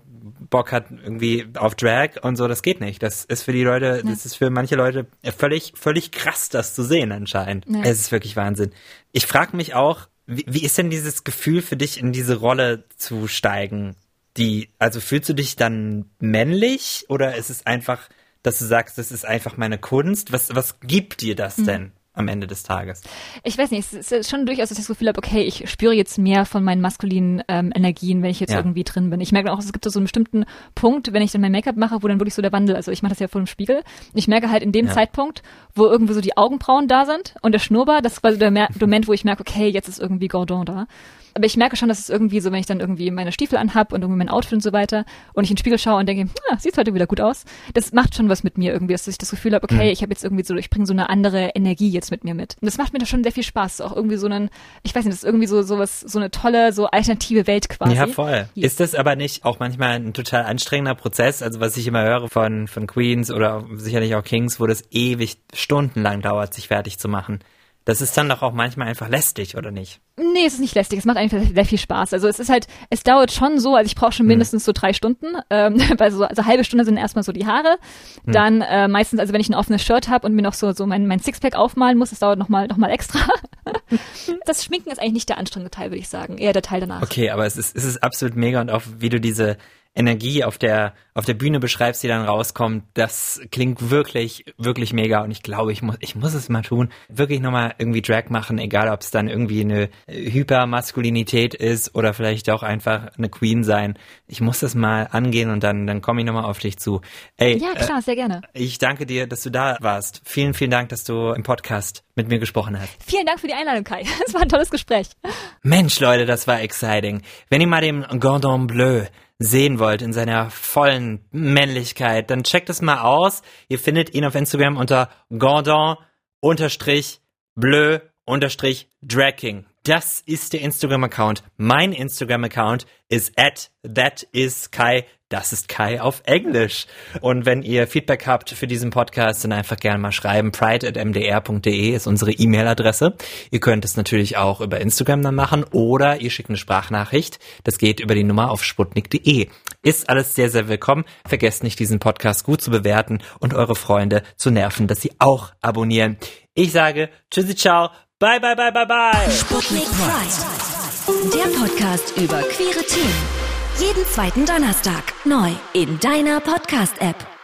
Bock hat irgendwie auf Drag und so, das geht nicht. Das ist für die Leute, das ist für manche Leute völlig, völlig krass, das zu sehen anscheinend. Ja. Es ist wirklich Wahnsinn. Ich frage mich auch, wie, wie ist denn dieses Gefühl für dich, in diese Rolle zu steigen? Die, also fühlst du dich dann männlich oder ist es einfach, dass du sagst, das ist einfach meine Kunst? Was, was gibt dir das Mhm. denn am Ende des Tages? Ich weiß nicht, es ist schon durchaus, dass ich das Gefühl habe, okay, ich spüre jetzt mehr von meinen maskulinen ähm, Energien, wenn ich jetzt Ja. irgendwie drin bin. Ich merke auch, es gibt so einen bestimmten Punkt, wenn ich dann mein Make-up mache, wo dann wirklich so der Wandel, also ich mache das ja vor dem Spiegel. Ich merke halt in dem Ja. Zeitpunkt, wo irgendwo so die Augenbrauen da sind und der Schnurrbart, das ist quasi der Moment, wo ich merke, okay, jetzt ist irgendwie Gordon da. Aber ich merke schon, dass es irgendwie so, wenn ich dann irgendwie meine Stiefel anhab und irgendwie mein Outfit und so weiter und ich in den Spiegel schaue und denke, ah, sieht heute wieder gut aus, das macht schon was mit mir irgendwie, dass ich das Gefühl habe, okay, mhm. ich habe jetzt irgendwie so, ich bringe so eine andere Energie jetzt mit mir mit. Und das macht mir da schon sehr viel Spaß, auch irgendwie so einen, ich weiß nicht, das ist irgendwie so sowas, so eine tolle, so alternative Welt quasi. Ja, voll. Hier. Ist das aber nicht auch manchmal ein total anstrengender Prozess? Also was ich immer höre von von Queens oder sicherlich auch Kings, wo das ewig stundenlang dauert, sich fertig zu machen. Das ist dann doch auch manchmal einfach lästig, oder nicht? Nee, es ist nicht lästig. Es macht eigentlich sehr viel Spaß. Also es ist halt, es dauert schon so, also ich brauche schon hm. mindestens hm. so drei Stunden. Ähm, also, also halbe Stunde sind erstmal so die Haare. Hm. Dann äh, meistens, also wenn ich ein offenes Shirt habe und mir noch so, so mein, mein Sixpack aufmalen muss, das dauert nochmal noch mal extra. das Schminken ist eigentlich nicht der anstrengende Teil, würde ich sagen. Eher der Teil danach. Okay, aber es ist, es ist absolut mega und auch wie du diese Energie auf der, auf der Bühne beschreibst, die dann rauskommt, das klingt wirklich, wirklich mega und ich glaube, ich muss, ich muss es mal tun. Wirklich nochmal irgendwie Drag machen, egal ob es dann irgendwie eine Hypermaskulinität ist oder vielleicht auch einfach eine Queen sein. Ich muss das mal angehen und dann, dann komme ich nochmal auf dich zu. Ey, ja, klar, äh, sehr gerne. Ich danke dir, dass du da warst. Vielen, vielen Dank, dass du im Podcast mit mir gesprochen hast. Vielen Dank für die Einladung, Kai. Es war ein tolles Gespräch. Mensch, Leute, das war exciting. Wenn ihr mal dem Gordon Bleu sehen wollt in seiner vollen Männlichkeit, dann checkt es mal aus. Ihr findet ihn auf Instagram unter Gordon unterstrich bleu unterstrich Dragging. Das ist der Instagram-Account. Mein Instagram-Account ist at thatiskai. Das ist Kai auf Englisch. Und wenn ihr Feedback habt für diesen Podcast, dann einfach gerne mal schreiben. pride.mdr.de ist unsere E-Mail-Adresse. Ihr könnt es natürlich auch über Instagram dann machen oder ihr schickt eine Sprachnachricht. Das geht über die Nummer auf sputnik.de. Ist alles sehr, sehr willkommen. Vergesst nicht, diesen Podcast gut zu bewerten und eure Freunde zu nerven, dass sie auch abonnieren. Ich sage Tschüssi, ciao. Bye, bye, bye, bye, bye. Sputnik Pride. Der Podcast über queere Themen. Jeden zweiten Donnerstag neu in deiner Podcast-App.